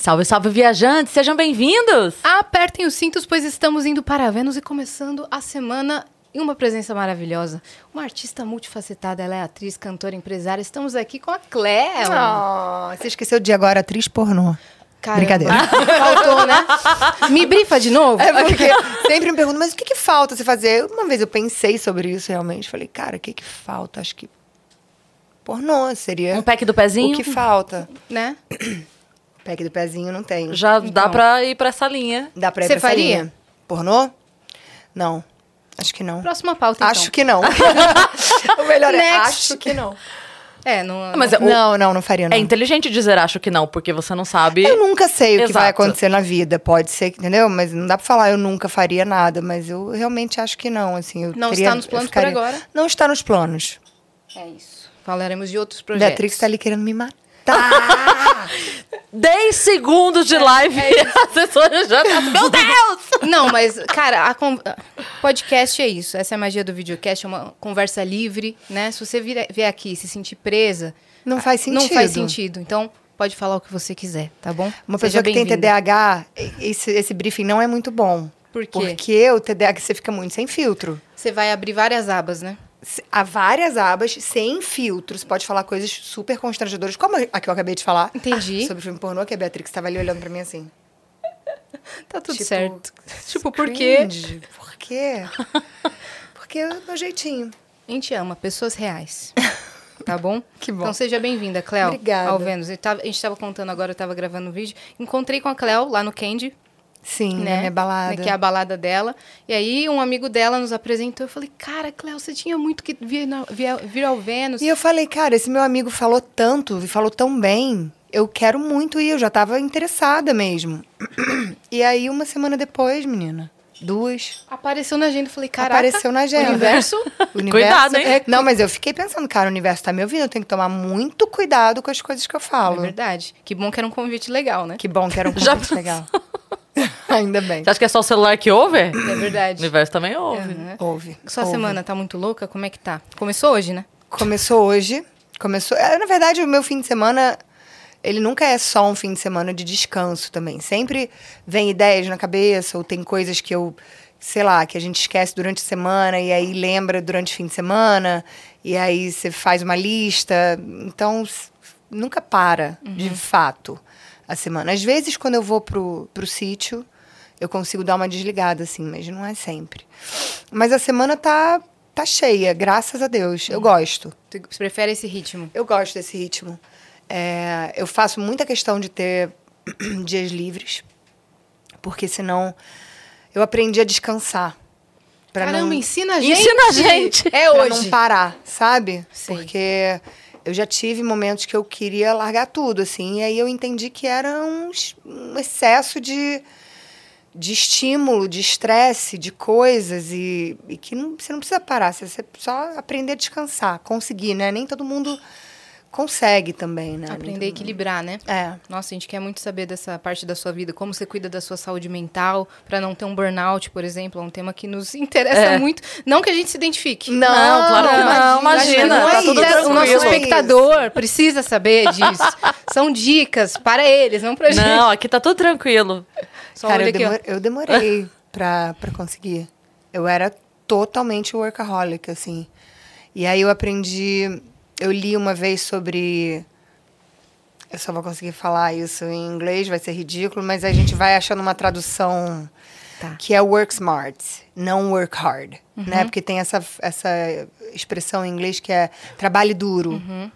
Salve, salve, viajantes! Sejam bem-vindos! Apertem os cintos, pois estamos indo para Vênus e começando a semana em uma presença maravilhosa. Uma artista multifacetada, ela é atriz, cantora, empresária. Estamos aqui com a Cléo. Oh, você esqueceu de agora atriz pornô. Caramba. Brincadeira. Faltou, né? Me brifa de novo? É porque sempre me perguntam, mas o que, que falta você fazer? Uma vez eu pensei sobre isso realmente. Falei, cara, o que, que falta? Acho que pornô seria. Um pack do pezinho? O que falta? Né? Pack do pezinho não tem. Já Então. dá pra ir pra essa linha. Dá pra ir Você pra essa faria? linha? Pornô? Não. Acho que não. Próxima pauta, então. Acho que não. o melhor é Next. acho que não. É, não... Mas é, o- Não, não, não faria não. é inteligente dizer acho que não, porque você não sabe. Eu nunca sei o que vai acontecer na vida, pode ser, entendeu? Mas não dá pra falar eu nunca faria nada, mas eu realmente acho que não, assim. Eu Não teria- está nos planos por agora? Não está nos planos. É isso. Falaremos de outros projetos. Beatrix tá ali querendo me matar. 10 segundos de live e a assessora já tá. Meu Deus! Não, mas, cara, a con- podcast é isso. Essa é a magia do videocast, é uma conversa livre, né? Se você vir, vier aqui e se sentir presa... Não faz Não sentido. faz sentido. Então, pode falar o que você quiser, tá bom? Uma Seja pessoa que tem. TDAH, esse, esse briefing não é muito bom. Por quê? Porque o TDAH você fica muito sem filtro. Você vai abrir várias abas, né? Há várias abas sem filtro. Você pode falar coisas super constrangedoras, como a que eu acabei de falar. Entendi. Sobre filme pornô, que a Beatrix estava ali olhando pra mim assim. Tá tudo Tipo, certo. Tipo, por quê? Por quê? Porque é o meu jeitinho. A gente ama pessoas reais. Tá bom? Que bom. Então seja bem-vinda, Cléo. Obrigada. Ao Vênus. Tava- a gente estava contando agora, eu estava gravando um vídeo. Encontrei com a Cléo lá no Candy, Sim, né? na minha balada. Que é a balada dela. E aí um amigo dela nos apresentou. Eu falei, cara, Cléo, você tinha muito que vir, na- vir, vir ao Vênus. E eu falei, cara, esse meu amigo falou tanto e falou tão bem. Eu quero muito ir, eu já tava interessada mesmo. E aí, uma semana depois, menina, duas, Apareceu na agenda. Eu falei, caraca, apareceu na agenda. universo. O universo Cuidado, hein? é- Não, mas eu fiquei pensando, cara, o universo tá me ouvindo, eu tenho que tomar muito cuidado com as coisas que eu É falo. verdade. Que bom que era um convite legal, né? que bom que era um Já convite legal. Ainda bem. Você acha que é só o celular que ouve? É O verdade. universo também ouve. Aham. Ouve. Sua ouve. semana tá muito louca? Como é que tá? Começou hoje, né? Começou hoje. Começou. é, Na verdade, o meu fim de semana. Ele nunca é só um fim de semana de descanso também. Sempre vem ideias na cabeça, ou tem coisas que eu, sei lá, que a gente esquece durante a semana e aí lembra durante o fim de semana, e aí você faz uma lista. Então, nunca para, de fato, a semana. Às vezes, quando eu vou pro, pro sítio, eu consigo dar uma desligada, assim, mas não é sempre. Mas a semana tá, tá cheia, graças a Deus. Eu gosto. Tu prefere esse ritmo? Eu gosto desse ritmo. É, eu faço muita questão de ter dias livres, porque senão eu aprendi a descansar. Pra Caramba, não, ensina a gente. Ensina a gente. É pra hoje. não parar, sabe? Sei. Porque eu já tive momentos que eu queria largar tudo, assim, e aí eu entendi que era um, um excesso de, de estímulo, de estresse, de coisas, e, e que não, você não precisa parar, você, você só aprender a descansar, conseguir, né? Nem todo mundo consegue também, né? Aprender a equilibrar, né? É. Nossa, a gente quer muito saber dessa parte da sua vida, como você cuida da sua saúde mental, pra não ter um burnout, por exemplo, é um tema que nos interessa É. muito. Não que a gente se identifique. Não, claro que não, imagina, não é tá tudo isso, O nosso não é espectador precisa saber disso. São dicas para eles, não pra gente. Não, aqui tá tudo tranquilo. Só Cara, olha eu, aqui, demor- eu demorei pra, pra conseguir. Eu era totalmente workaholic, assim. E aí eu aprendi. Eu li uma vez sobre. Eu só vou conseguir falar isso em inglês, vai ser ridículo, mas a gente vai achando uma tradução Tá. que é work smart, não work hard, Uhum. né? Porque tem essa, essa expressão em inglês que é trabalhe duro. Uhum.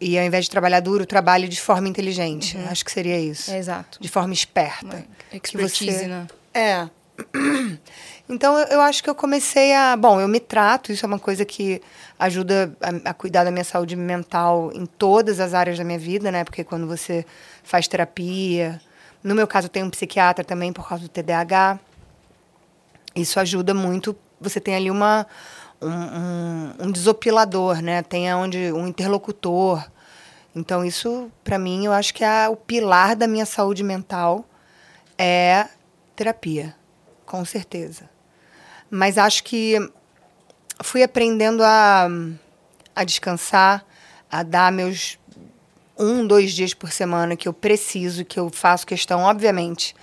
E ao invés de trabalhar duro, trabalhe de forma inteligente. Acho que seria isso. É, exato. De forma esperta. Uma Que expertise, você- né? É. Então eu, acho que eu comecei a. Bom, eu me trato, isso é uma coisa que ajuda a, a cuidar da minha saúde mental em todas as áreas da minha vida, né? Porque quando você faz terapia. No meu caso, eu tenho um psiquiatra também por causa do TDAH. Isso ajuda muito. Você tem ali uma, um, um, um desopilador, né? Tem onde um interlocutor. Então, isso, para mim, eu acho que é o pilar da minha saúde mental é terapia, com certeza. Mas acho que fui aprendendo a, a descansar, a dar meus um, dois dias por semana que eu preciso, que eu faço questão, obviamente.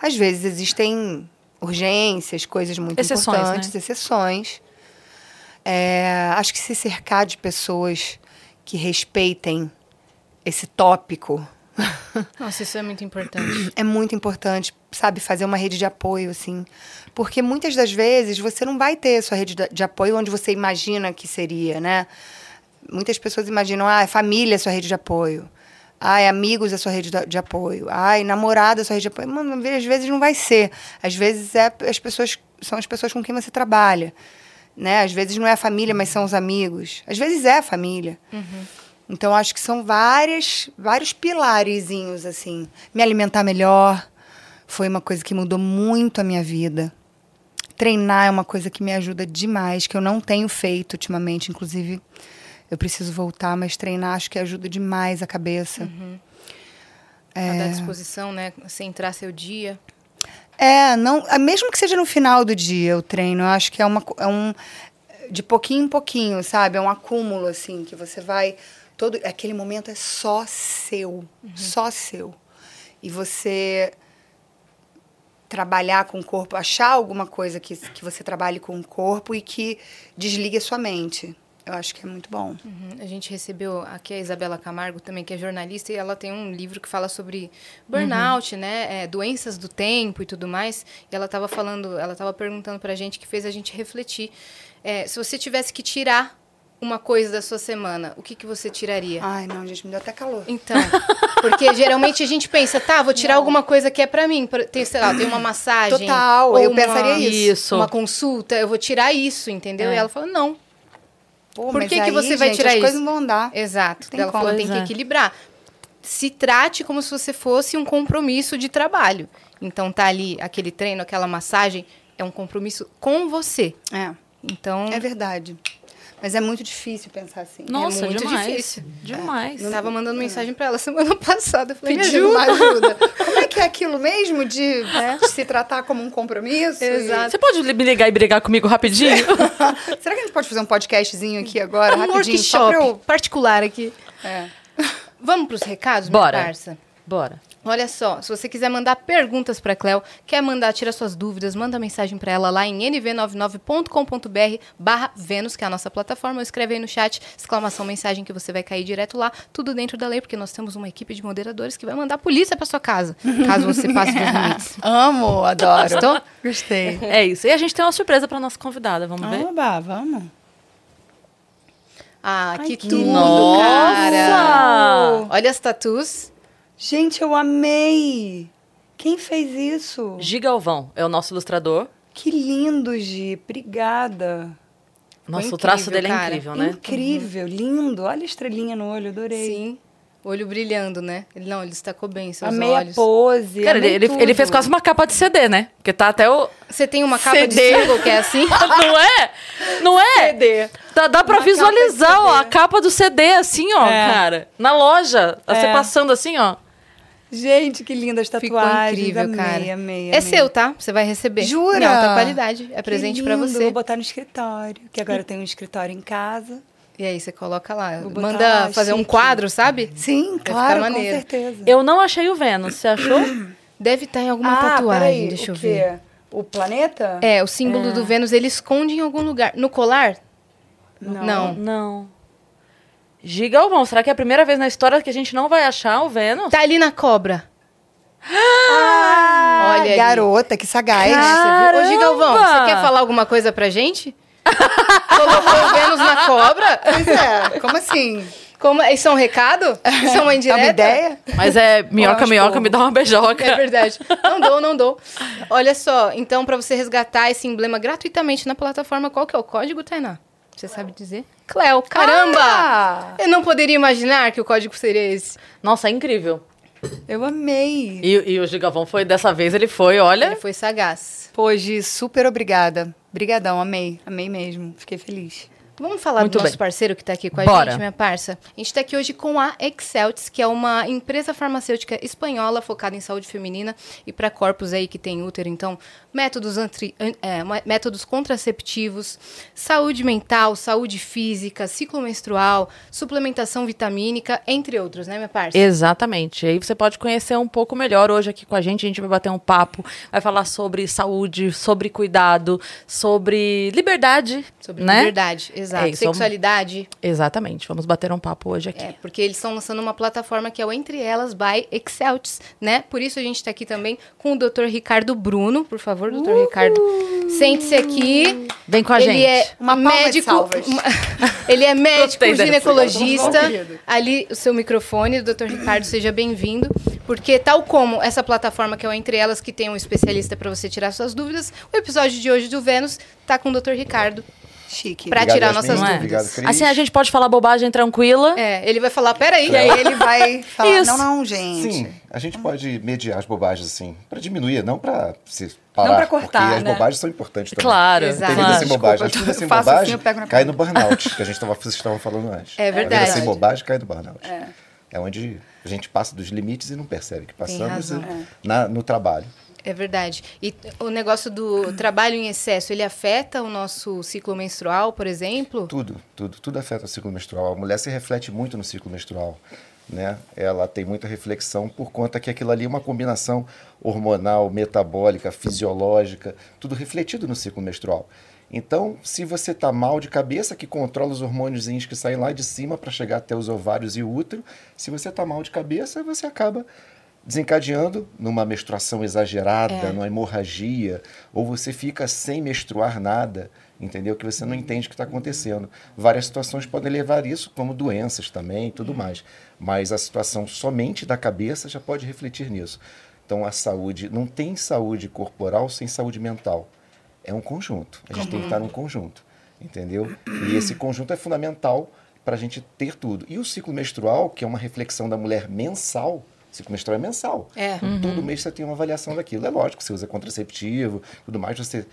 Às vezes existem urgências, coisas muito Exceções, importantes, né? exceções. É, acho que se cercar de pessoas que respeitem esse tópico Nossa, isso é muito importante. é muito importante, sabe, fazer uma rede de apoio, assim. Porque muitas das vezes você não vai ter sua rede de- apoio onde você imagina que seria, né? Muitas pessoas imaginam, ah, família é sua rede de apoio. Ai, amigos é sua rede de apoio. Ai, namorado é sua rede de apoio. Mano, às vezes não vai ser. Às vezes é as pessoas, são as pessoas com quem você trabalha. Né? Às vezes não é a família, mas são os amigos. Às vezes é a família. Então, acho que são várias, vários pilarezinhos, assim. Me alimentar melhor foi uma coisa que mudou muito a minha vida. Treinar é uma coisa que me ajuda demais, que eu não tenho feito ultimamente. Inclusive, eu preciso voltar, mas treinar acho que ajuda demais a cabeça. A dar disposição, né? Centrar seu dia. É, não, ah, mesmo que seja no final do dia o treino, eu acho que é, uma, é um de pouquinho em pouquinho, sabe? É um acúmulo assim que você vai todo aquele momento é só seu, só seu. E você trabalhar com o corpo, achar alguma coisa que, que você trabalhe com o corpo e que desligue a sua mente. Eu acho que é muito bom. Uhum. A gente recebeu aqui a Isabela Camargo também, que é jornalista, e ela tem um livro que fala sobre burnout, né? É, doenças do tempo e tudo mais. E ela estava falando, ela estava perguntando pra gente que fez a gente refletir. É, se você tivesse que tirar uma coisa da sua semana, o que, que você tiraria? Ai, não, gente, me deu até calor. Então, porque geralmente a gente pensa, tá, vou tirar alguma coisa que é pra mim. Pra- Tem, sei lá, tem uma massagem. Total, ou eu uma- pensaria isso. Isso. Uma consulta, eu vou tirar isso, entendeu? É. E ela falou, não. Pô, Por mas que que aí, você vai gente, tirar as isso? coisas não vão andar. Exato. Tem ela como. falou, tem que é. equilibrar. Se trate como se você fosse um compromisso de trabalho. Então, tá ali aquele treino, aquela massagem, é um compromisso com você. É. Então, É verdade. Mas é muito difícil pensar assim. Nossa, muito demais. difícil. Demais. eu tava mandando mensagem pra ela semana passada. Eu falei, me Pedindo ajuda. uma ajuda. Como é que é aquilo mesmo de, de se tratar como um compromisso? Exato. Você pode me ligar e brigar comigo rapidinho? E- Será que a gente pode fazer um podcastzinho aqui agora, Um rapidinho? Só workshop pra eu... particular aqui. É. Vamos pros recados, minha Bora. parça? Bora. Olha só, se você quiser mandar perguntas para Cleo, quer mandar, tira suas dúvidas, manda mensagem para ela lá em nv99.com.br barra Vênus, que é a nossa plataforma, ou escreve aí no chat, exclamação, mensagem que você vai cair direto lá, tudo dentro da lei, porque nós temos uma equipe de moderadores que vai mandar a polícia para sua casa, caso você passe dos limites. Amo, adoro. Gostou? Gostei. É isso. E a gente tem uma surpresa pra nossa convidada, vamos ver? Oba, vamos. Ah, Ai, que que tudo, Nossa! cara! Olha as tatus. Gente, eu amei. Quem fez isso? Gi Galvão é o nosso ilustrador. Que lindo, Gi. Obrigada. Nossa, Foi o traço incrível, dele é cara. incrível, né? Incrível, lindo. Olha a estrelinha no olho, adorei. Sim. Olho brilhando, né? Ele, não, ele destacou bem seus Amei olhos. a pose. Cara, ele, amei ele, tudo. ele fez quase uma capa de CD, né? Porque tá até o. Você tem uma capa de CD. single que é assim? Não é? Não é? CD. Dá, dá pra Uma capa de visualizar, ó, a capa do CD, assim, ó, É. cara. Na loja. Você É. passando assim, ó. Gente, que lindas Ficou tatuagens. incrível, amei, cara. Amei, amei. É seu, tá? Você vai receber. Jura? Em alta qualidade. É Que presente pra lindo, você. Vou botar no escritório, que agora eu tenho um escritório em casa. E aí você coloca lá. Manda lá, fazer um chique. quadro, sabe? Sim, ficar claro, com maneiro. certeza. Eu não achei o Vênus, você achou? Deve estar em alguma ah, tatuagem, peraí, deixa o eu quê? ver. O planeta? É, o símbolo do Vênus ele esconde em algum lugar. No colar? Não. Não. Gi Galvão, será que é a primeira vez na história que a gente não vai achar o Vênus? Tá ali na cobra. Ah, Olha ali. garota, que sagaz. Viu? Ô, Gigalvão, Caramba! você quer falar alguma coisa pra gente? Colocou o Vênus na cobra? Pois é, como assim? Como, isso é um recado? Isso é uma É indireta? uma ideia? Mas é minhoca, é minhoca, me dá uma beijoca. É verdade. Não dou, não dou. Olha só, então, pra você resgatar esse emblema gratuitamente na plataforma, qual que é o código, Tainá? Você sabe dizer? Cleo, caramba! Ah, Eu não poderia imaginar que o código seria esse. Nossa, é incrível. eu amei. E, e o Gi Galvão foi, dessa vez ele foi, olha... Ele foi sagaz. Pô, Gi, super obrigada. Brigadão, amei. Amei mesmo. Fiquei feliz. Vamos falar Muito do nosso bem. parceiro que está aqui com a Bora. gente, minha parça. A gente está aqui hoje com a Exceltis, que é uma empresa farmacêutica espanhola focada em saúde feminina e para corpos aí que tem útero. Então, métodos, antri- an- é, métodos contraceptivos, saúde mental, saúde física, ciclo menstrual, suplementação vitamínica, entre outros, né, minha parça? Exatamente. Aí você pode conhecer um pouco melhor hoje aqui com a gente. A gente vai bater um papo, vai falar sobre saúde, sobre cuidado, sobre liberdade. Sobre né? liberdade, exato. É isso, vamos- Sexualidade. Exatamente. Vamos bater um papo hoje aqui. É, porque eles estão lançando uma plataforma que é o Entre Elas by Exceltis, né? Por isso a gente está aqui também com o Dr. Ricardo Bruno. Por favor, Dr. Ricardo, sente-se aqui. Vem com a ele gente. é Uma médico, uma- ele é médico ginecologista. Ali o seu microfone, Dr. Ricardo, seja bem-vindo. Porque tal como essa plataforma que é o Entre Elas, que tem um especialista para você tirar suas dúvidas, o episódio de hoje do Vênus tá com o Dr. Ricardo. Chique. Pra Obrigado, tirar Yasmin. nossas Não é? Obrigado. Assim a gente pode falar bobagem tranquila. É, ele vai falar, peraí. E aí ele vai falar, Isso. não, não, gente. Sim, a gente pode mediar as bobagens assim, para diminuir, não para se parar, pra cortar, porque as né? bobagens são importantes também. Claro. Exato. Tem vida claro. sem bobagem. Desculpa, A vida eu sem faço bobagem assim, eu pego na cai no burnout, que a gente tava, vocês estavam falando antes. É A verdade. vida sem bobagem cai no burnout. É. onde a gente passa dos limites e não percebe que passamos razão. e- na- no trabalho. É verdade. E o negócio do trabalho em excesso, ele afeta o nosso ciclo menstrual, por exemplo? Tudo, tudo, tudo afeta o ciclo menstrual. A mulher se reflete muito no ciclo menstrual, né? Ela tem muita reflexão por conta que aquilo ali é uma combinação hormonal, metabólica, fisiológica, tudo refletido no ciclo menstrual. Então, se você está mal de cabeça, que controla os hormônios que saem lá de cima para chegar até os ovários e o útero, se você está mal de cabeça, você acaba desencadeando numa menstruação exagerada, É. numa hemorragia, ou você fica sem menstruar nada, entendeu? Que você não entende o que está acontecendo. Várias situações podem levar isso, como doenças também e tudo mais. Mas a situação somente da cabeça já pode refletir nisso. Então a saúde, não tem saúde corporal sem saúde mental. É um conjunto. A gente tem que estar num conjunto, entendeu? E esse conjunto é fundamental para a gente ter tudo. E o ciclo menstrual, que é uma reflexão da mulher mensal, o ciclo menstrual é mensal. É. Todo mês você tem uma avaliação daquilo. É lógico, você usa contraceptivo, tudo mais, você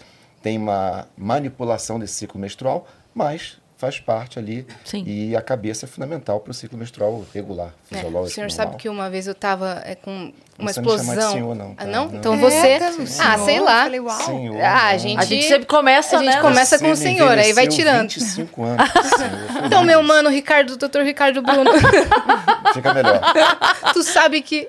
tem uma manipulação desse ciclo menstrual, mas faz parte ali. Sim. E a cabeça é fundamental para o ciclo menstrual regular, É, fisiológico. o senhor normal. sabe que uma vez eu tava é, com uma Você não chama de explosão. senhor, não, tá? Ah, não? Não. Então É, você. tá, ah, sei lá. Eu falei, uau. Senhor, Ah, a não. gente. A gente sempre começa, a gente né? começa Você com o senhor, aí vai tirando. 25 anos, senhor. Então, meu mano, Ricardo, doutor Ricardo Bruno, Fica melhor. tu sabe que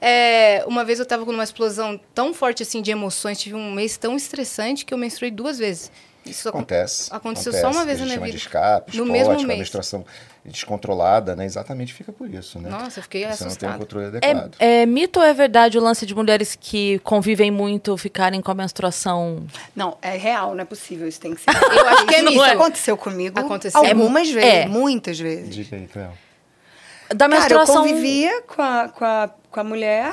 é, uma vez eu tava com uma explosão tão forte assim de emoções, tive um mês tão estressante que eu menstruei duas vezes. Isso acon- Acontece. Aconteceu acontece, só uma vez na minha vida. de escape, No mesmo a mês. menstruação descontrolada, né? Exatamente fica por isso, né? Nossa, eu fiquei Você não tem um assustada. controle adequado. É, é mito ou é verdade o lance de mulheres que convivem muito ficarem com a menstruação? Não, é real, não é possível. Isso tem que ser. Eu acho que é Isso mito. aconteceu comigo Aconteceu. algumas É, vezes, é. muitas vezes. Diga aí, Cléo. Da Cara, eu menstruação. convivia com a, com a, com a mulher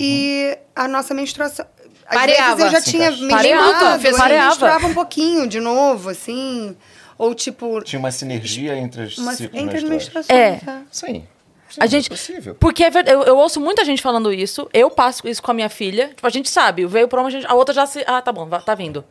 e a nossa menstruação. Às Pareava. vezes eu já tinha. Pareava, fez- pareava. menstruava um pouquinho de novo, assim. Ou tipo, Tinha uma sinergia entre as uma, entre as menstruações. É. tá? Sim. Sim, A gente, É possível. porque é verdade, eu, eu ouço muita gente falando isso. Eu passo isso com a minha filha. Tipo, a gente sabe, veio pra uma, a, gente, a outra já se. Ah, tá bom, tá vindo.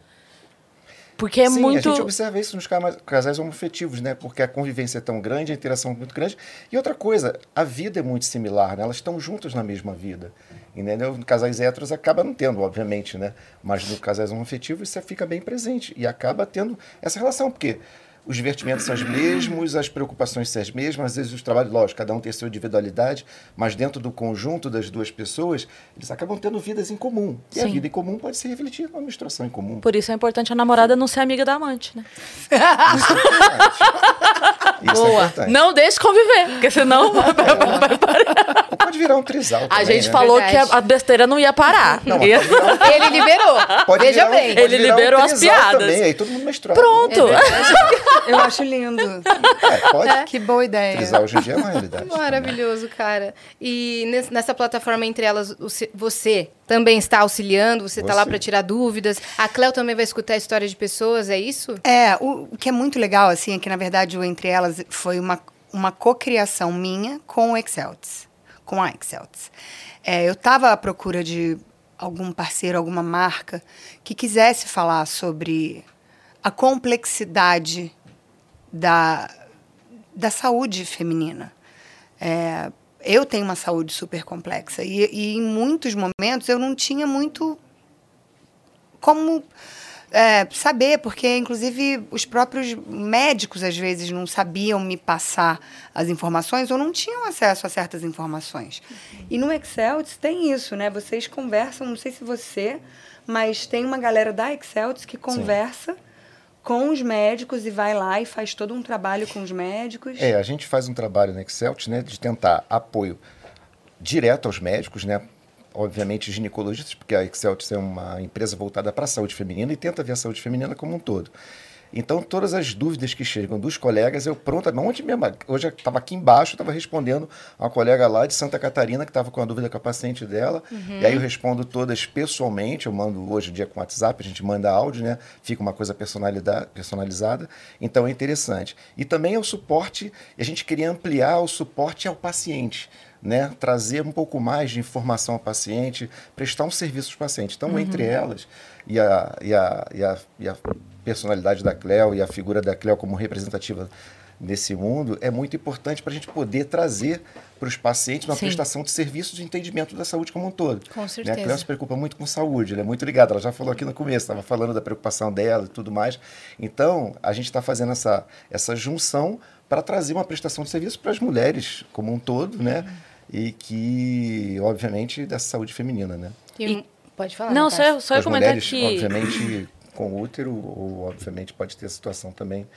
Porque é Sim, muito. a gente observa isso nos casais homoafetivos, né? Porque a convivência é tão grande, a interação é muito grande. E outra coisa, a vida é muito similar, né? Elas estão juntas na mesma vida. Entendeu? Casais héteros acaba não tendo, obviamente, né? Mas no casais homoafetivos isso fica bem presente. E acaba tendo essa relação, porque os divertimentos são os mesmos, as preocupações são as mesmas, às vezes os trabalhos, lógico, cada um tem a sua individualidade, mas dentro do conjunto das duas pessoas, eles acabam tendo vidas em comum. E a Sim. vida em comum pode ser refletida numa menstruação em comum. Por isso é importante a namorada não ser amiga da amante, né? Isso é importante. Não deixe conviver, porque senão. Ou pode virar um trisal a também, gente né? falou Verdade. que a, a besteira não ia parar. Não, Ia- um- Ele liberou. pode Veja virar um- bem. pode Ele liberou um as piadas. Também, aí todo mundo menstruado. Pronto. Eu acho lindo. É, pode. Que boa ideia. Trisal hoje em dia é uma realidade. Maravilhoso, cara. E nes- nessa plataforma, entre elas, você também está auxiliando, você está lá para tirar dúvidas. A Cléo também vai escutar histórias de pessoas, é isso? É, o, o que é muito legal, assim, é que, na verdade, o Entre Elas foi uma, uma cocriação minha com o Exceltis, com a Exceltis. É, eu estava à procura de algum parceiro, alguma marca que quisesse falar sobre a complexidade da, da saúde feminina. É, eu tenho uma saúde super complexa e, e, em muitos momentos eu não tinha muito como é, saber, porque inclusive os próprios médicos às vezes não sabiam me passar as informações ou não tinham acesso a certas informações. E no Excel tem isso, né? Vocês conversam, não sei se você, mas tem uma galera da Excel que conversa. Sim com os médicos e vai lá e faz todo um trabalho com os médicos? É, a gente faz um trabalho no Excel né, de tentar apoio direto aos médicos, né? Obviamente ginecologistas, porque a Excel é uma empresa voltada para a saúde feminina e tenta ver a saúde feminina como um todo. Então, todas as dúvidas que chegam dos colegas, eu pronto, ontem mesmo, hoje eu estava aqui embaixo, estava respondendo a uma colega lá de Santa Catarina que estava com a dúvida com a paciente dela, uhum. e aí eu respondo todas pessoalmente, eu mando hoje em dia com WhatsApp, a gente manda áudio, né? Fica uma coisa personalizada, então é interessante. E também é o suporte, a gente queria ampliar o suporte ao paciente. Né, trazer um pouco mais de informação ao paciente, prestar um serviço ao paciente. Então, uhum. entre elas, e a, e a, e a, e a personalidade da Cleo e a figura da Cleo como representativa desse mundo é muito importante para a gente poder trazer para os pacientes uma Sim. prestação de serviço de entendimento da saúde como um todo. Com certeza. Né? A Cleo se preocupa muito com saúde, ela é muito ligada, ela já falou aqui no começo, estava falando da preocupação dela e tudo mais. Então, a gente está fazendo essa, essa junção para trazer uma prestação de serviço para as mulheres como um todo, né? Uhum. E que, obviamente, dessa saúde feminina, né? E, pode falar. Não, só, só eu comentar mulheres, que... obviamente com útero, ou obviamente pode ter a situação também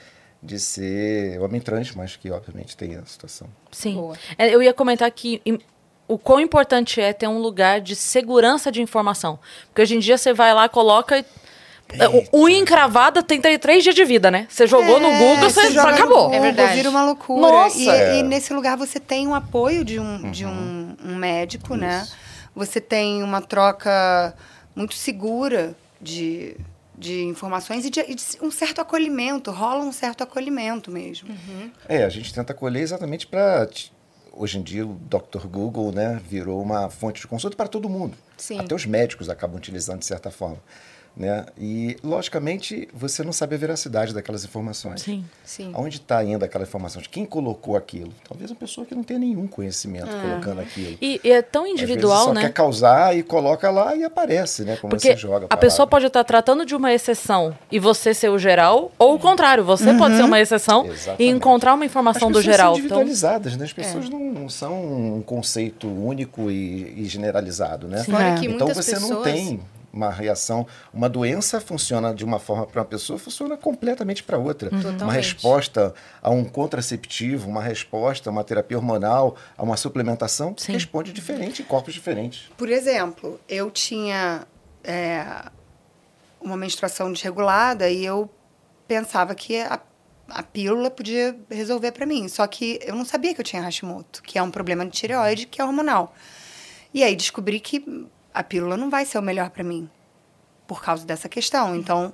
de ser homem trans, mas que obviamente tem a situação. Sim. É, eu ia comentar que o quão importante é ter um lugar de segurança de informação. Porque hoje em dia você vai lá, coloca. O unha encravada tem três dias de vida, né? Você jogou é, no Google, você, você acabou. Google, é verdade. Vira uma loucura. Nossa. E, é. e, nesse lugar você tem o um apoio de um, uhum. de um, um médico, né? Isso. né? Você tem uma troca muito segura de, de informações e de, de, um certo acolhimento, rola um certo acolhimento mesmo. Uhum. É, a gente tenta acolher exatamente para. Hoje em dia, o Dr. Google né, virou uma fonte de consulta para todo mundo. Sim. Até os médicos acabam utilizando de certa forma. Né? E, logicamente, você não sabe a veracidade daquelas informações. Sim, sim. Onde está indo aquela informação? De quem colocou aquilo? Talvez uma pessoa que não tenha nenhum conhecimento ah. colocando aquilo. E, e, é tão individual, só né? quer causar e coloca lá e aparece, né? Como Porque você joga. A, a pessoa pode estar tratando de uma exceção e você ser o geral, ou o contrário, você uhum. pode ser uma exceção Exatamente. e encontrar uma informação do geral. São então individualizadas, então... né? As pessoas é. não, não, são um conceito único e, e generalizado, né? Sim. É. Então você pessoas... não tem uma reação, uma doença funciona de uma forma para uma pessoa, funciona completamente para outra. Totalmente. Uma resposta a um contraceptivo, uma resposta a uma terapia hormonal, a uma suplementação, Sim. responde diferente em corpos diferentes. Por exemplo, eu tinha é, uma menstruação desregulada e eu pensava que a, a pílula podia resolver para mim. Só que eu não sabia que eu tinha Hashimoto, que é um problema de tireoide, que é hormonal. E aí descobri que a pílula não vai ser o melhor para mim por causa dessa questão. Então,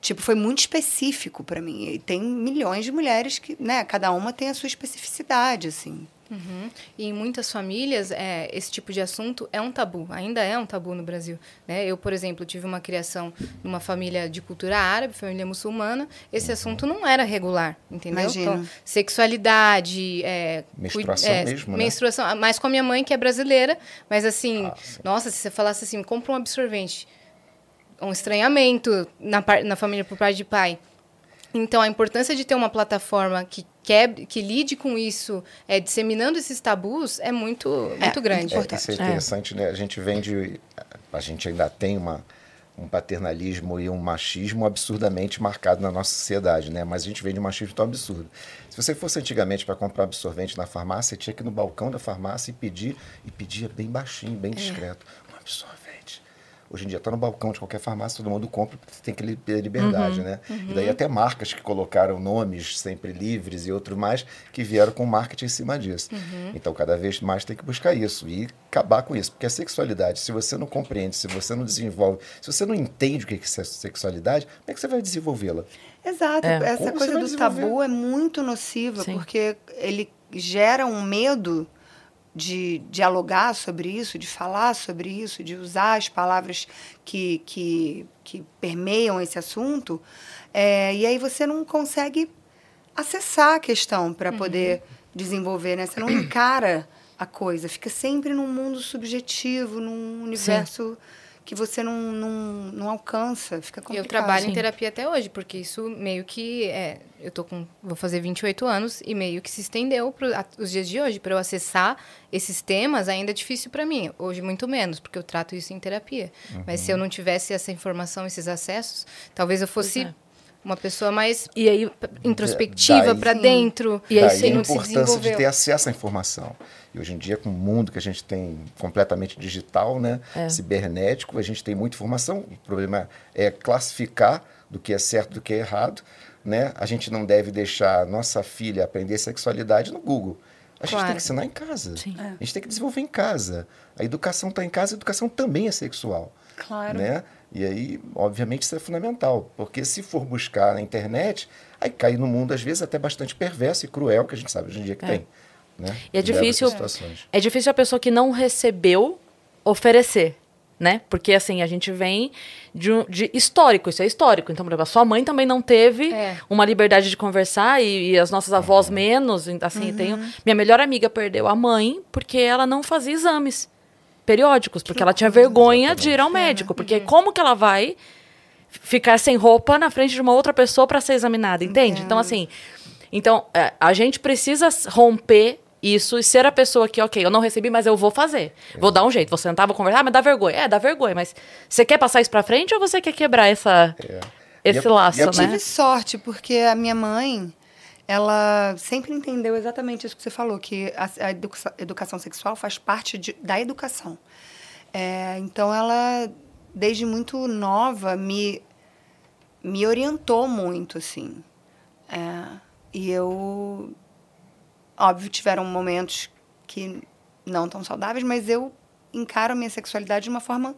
tipo, foi muito específico para mim. E tem milhões de mulheres que, né, cada uma tem a sua especificidade, assim. Uhum. E em muitas famílias, é, esse tipo de assunto é um tabu, ainda é um tabu no Brasil. Né? Eu, por exemplo, tive uma criação numa família de cultura árabe, família muçulmana, esse assunto não era regular, entendeu? Imagina. Então, sexualidade, é, menstruação é, mesmo, né? Menstruação, mais com a minha mãe, que é brasileira, mas assim, ah, nossa, se você falasse assim, compra um absorvente, um estranhamento na, na família por parte de pai. Então, a importância de ter uma plataforma que quebre, que lide com isso, é, disseminando esses tabus, é muito, muito é, grande. É, isso é interessante, né? A gente vem de... A gente ainda tem uma, um paternalismo e um machismo absurdamente marcado na nossa sociedade, né? Mas a gente vem de um machismo tão absurdo. Se você fosse antigamente para comprar absorvente na farmácia, tinha que ir no balcão da farmácia e pedir, e pedia bem baixinho, bem é. discreto, um absorvente Hoje em dia está no balcão de qualquer farmácia, todo mundo compra, você tem que ter liberdade, uhum, né? Uhum. E daí até marcas que colocaram nomes sempre livres e outros mais que vieram com marketing em cima disso. Uhum. Então cada vez mais tem que buscar isso e acabar com isso, porque a sexualidade, se você não compreende, se você não desenvolve, se você não entende o que é sexualidade, como é que você vai desenvolvê-la? Exato. É. Essa como coisa do tabu é muito nociva, Sim. porque ele gera um medo de dialogar sobre isso, de falar sobre isso, de usar as palavras que, que, que permeiam esse assunto, é, e aí você não consegue acessar a questão para poder desenvolver, né? Você não encara a coisa, fica sempre num mundo subjetivo, num universo que você não, não, não alcança, fica complicado. Eu trabalho Sim. em terapia até hoje, porque isso meio que é, eu tô com, vou fazer 28 anos e meio que se estendeu para os dias de hoje para eu acessar esses temas ainda é difícil para mim. Hoje muito menos, porque eu trato isso em terapia. Mas se eu não tivesse essa informação, esses acessos, talvez eu fosse. Uma pessoa mais E aí, introspectiva para dentro. E aí Daí sim, a não se importância de ter acesso à informação. E hoje em dia, com o mundo que a gente tem completamente digital, né, É. cibernético, a gente tem muita informação. O problema é classificar do que é certo do que é errado. Né? A gente não deve deixar nossa filha aprender sexualidade no Google. A gente Claro. tem que ensinar em casa. Sim. É. A gente tem que desenvolver em casa. A educação está em casa, a educação também é sexual. Claro. Né? E aí, obviamente, isso é fundamental, porque se for buscar na internet, aí cai no mundo, às vezes, até bastante perverso e cruel, que a gente sabe hoje em dia que É. tem. Né? E é difícil- é difícil a pessoa que não recebeu oferecer, né? Porque assim, a gente vem de, um- de histórico, isso é histórico. Então, por exemplo, a sua mãe também não teve É. uma liberdade de conversar e, e as nossas avós menos. Assim, tenho, minha melhor amiga perdeu a mãe porque ela não fazia exames periódicos, porque ela tinha vergonha de ir ao médico. Porque como que ela vai ficar sem roupa na frente de uma outra pessoa para ser examinada, entende? Então, assim, então é, a gente precisa romper isso e ser a pessoa que, ok, eu não recebi, mas eu vou fazer. Vou dar um jeito. Vou sentar, vou conversar, ah, mas dá vergonha. É, dá vergonha, mas você quer passar isso pra frente ou você quer quebrar essa, É. esse E a- laço, e a- né? tive sorte, porque a minha mãe, ela sempre entendeu exatamente isso que você falou, que a, a educa- educação sexual faz parte de- da educação. É, então, ela, desde muito nova, me, me orientou muito, assim. É, e eu, óbvio, tiveram momentos que não tão saudáveis, mas eu encaro a minha sexualidade de uma forma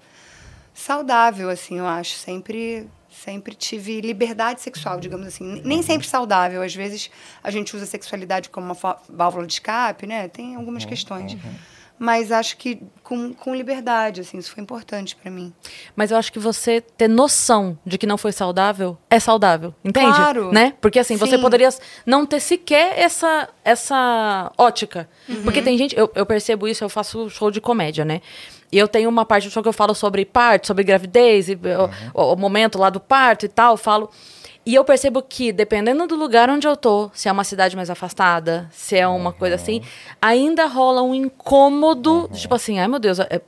saudável, assim, eu acho. Sempre, sempre tive liberdade sexual, digamos assim. Nem sempre saudável. Às vezes a gente usa a sexualidade como uma válvula de escape, né? Tem algumas questões. Mas acho que com, com liberdade, assim, isso foi importante para mim. Mas eu acho que você ter noção de que não foi saudável é saudável, entende? Claro. Né? Porque assim, você Sim. poderia não ter sequer essa, essa ótica. Uhum. Porque tem gente, eu, eu percebo isso, eu faço show de comédia, né? E eu tenho uma parte do show que eu falo sobre parto, sobre gravidez, e o- o, o momento lá do parto e tal, eu falo. E eu percebo que, dependendo do lugar onde eu tô, se é uma cidade mais afastada, se é uma coisa assim, ainda rola um incômodo, tipo assim, ai meu Deus, é,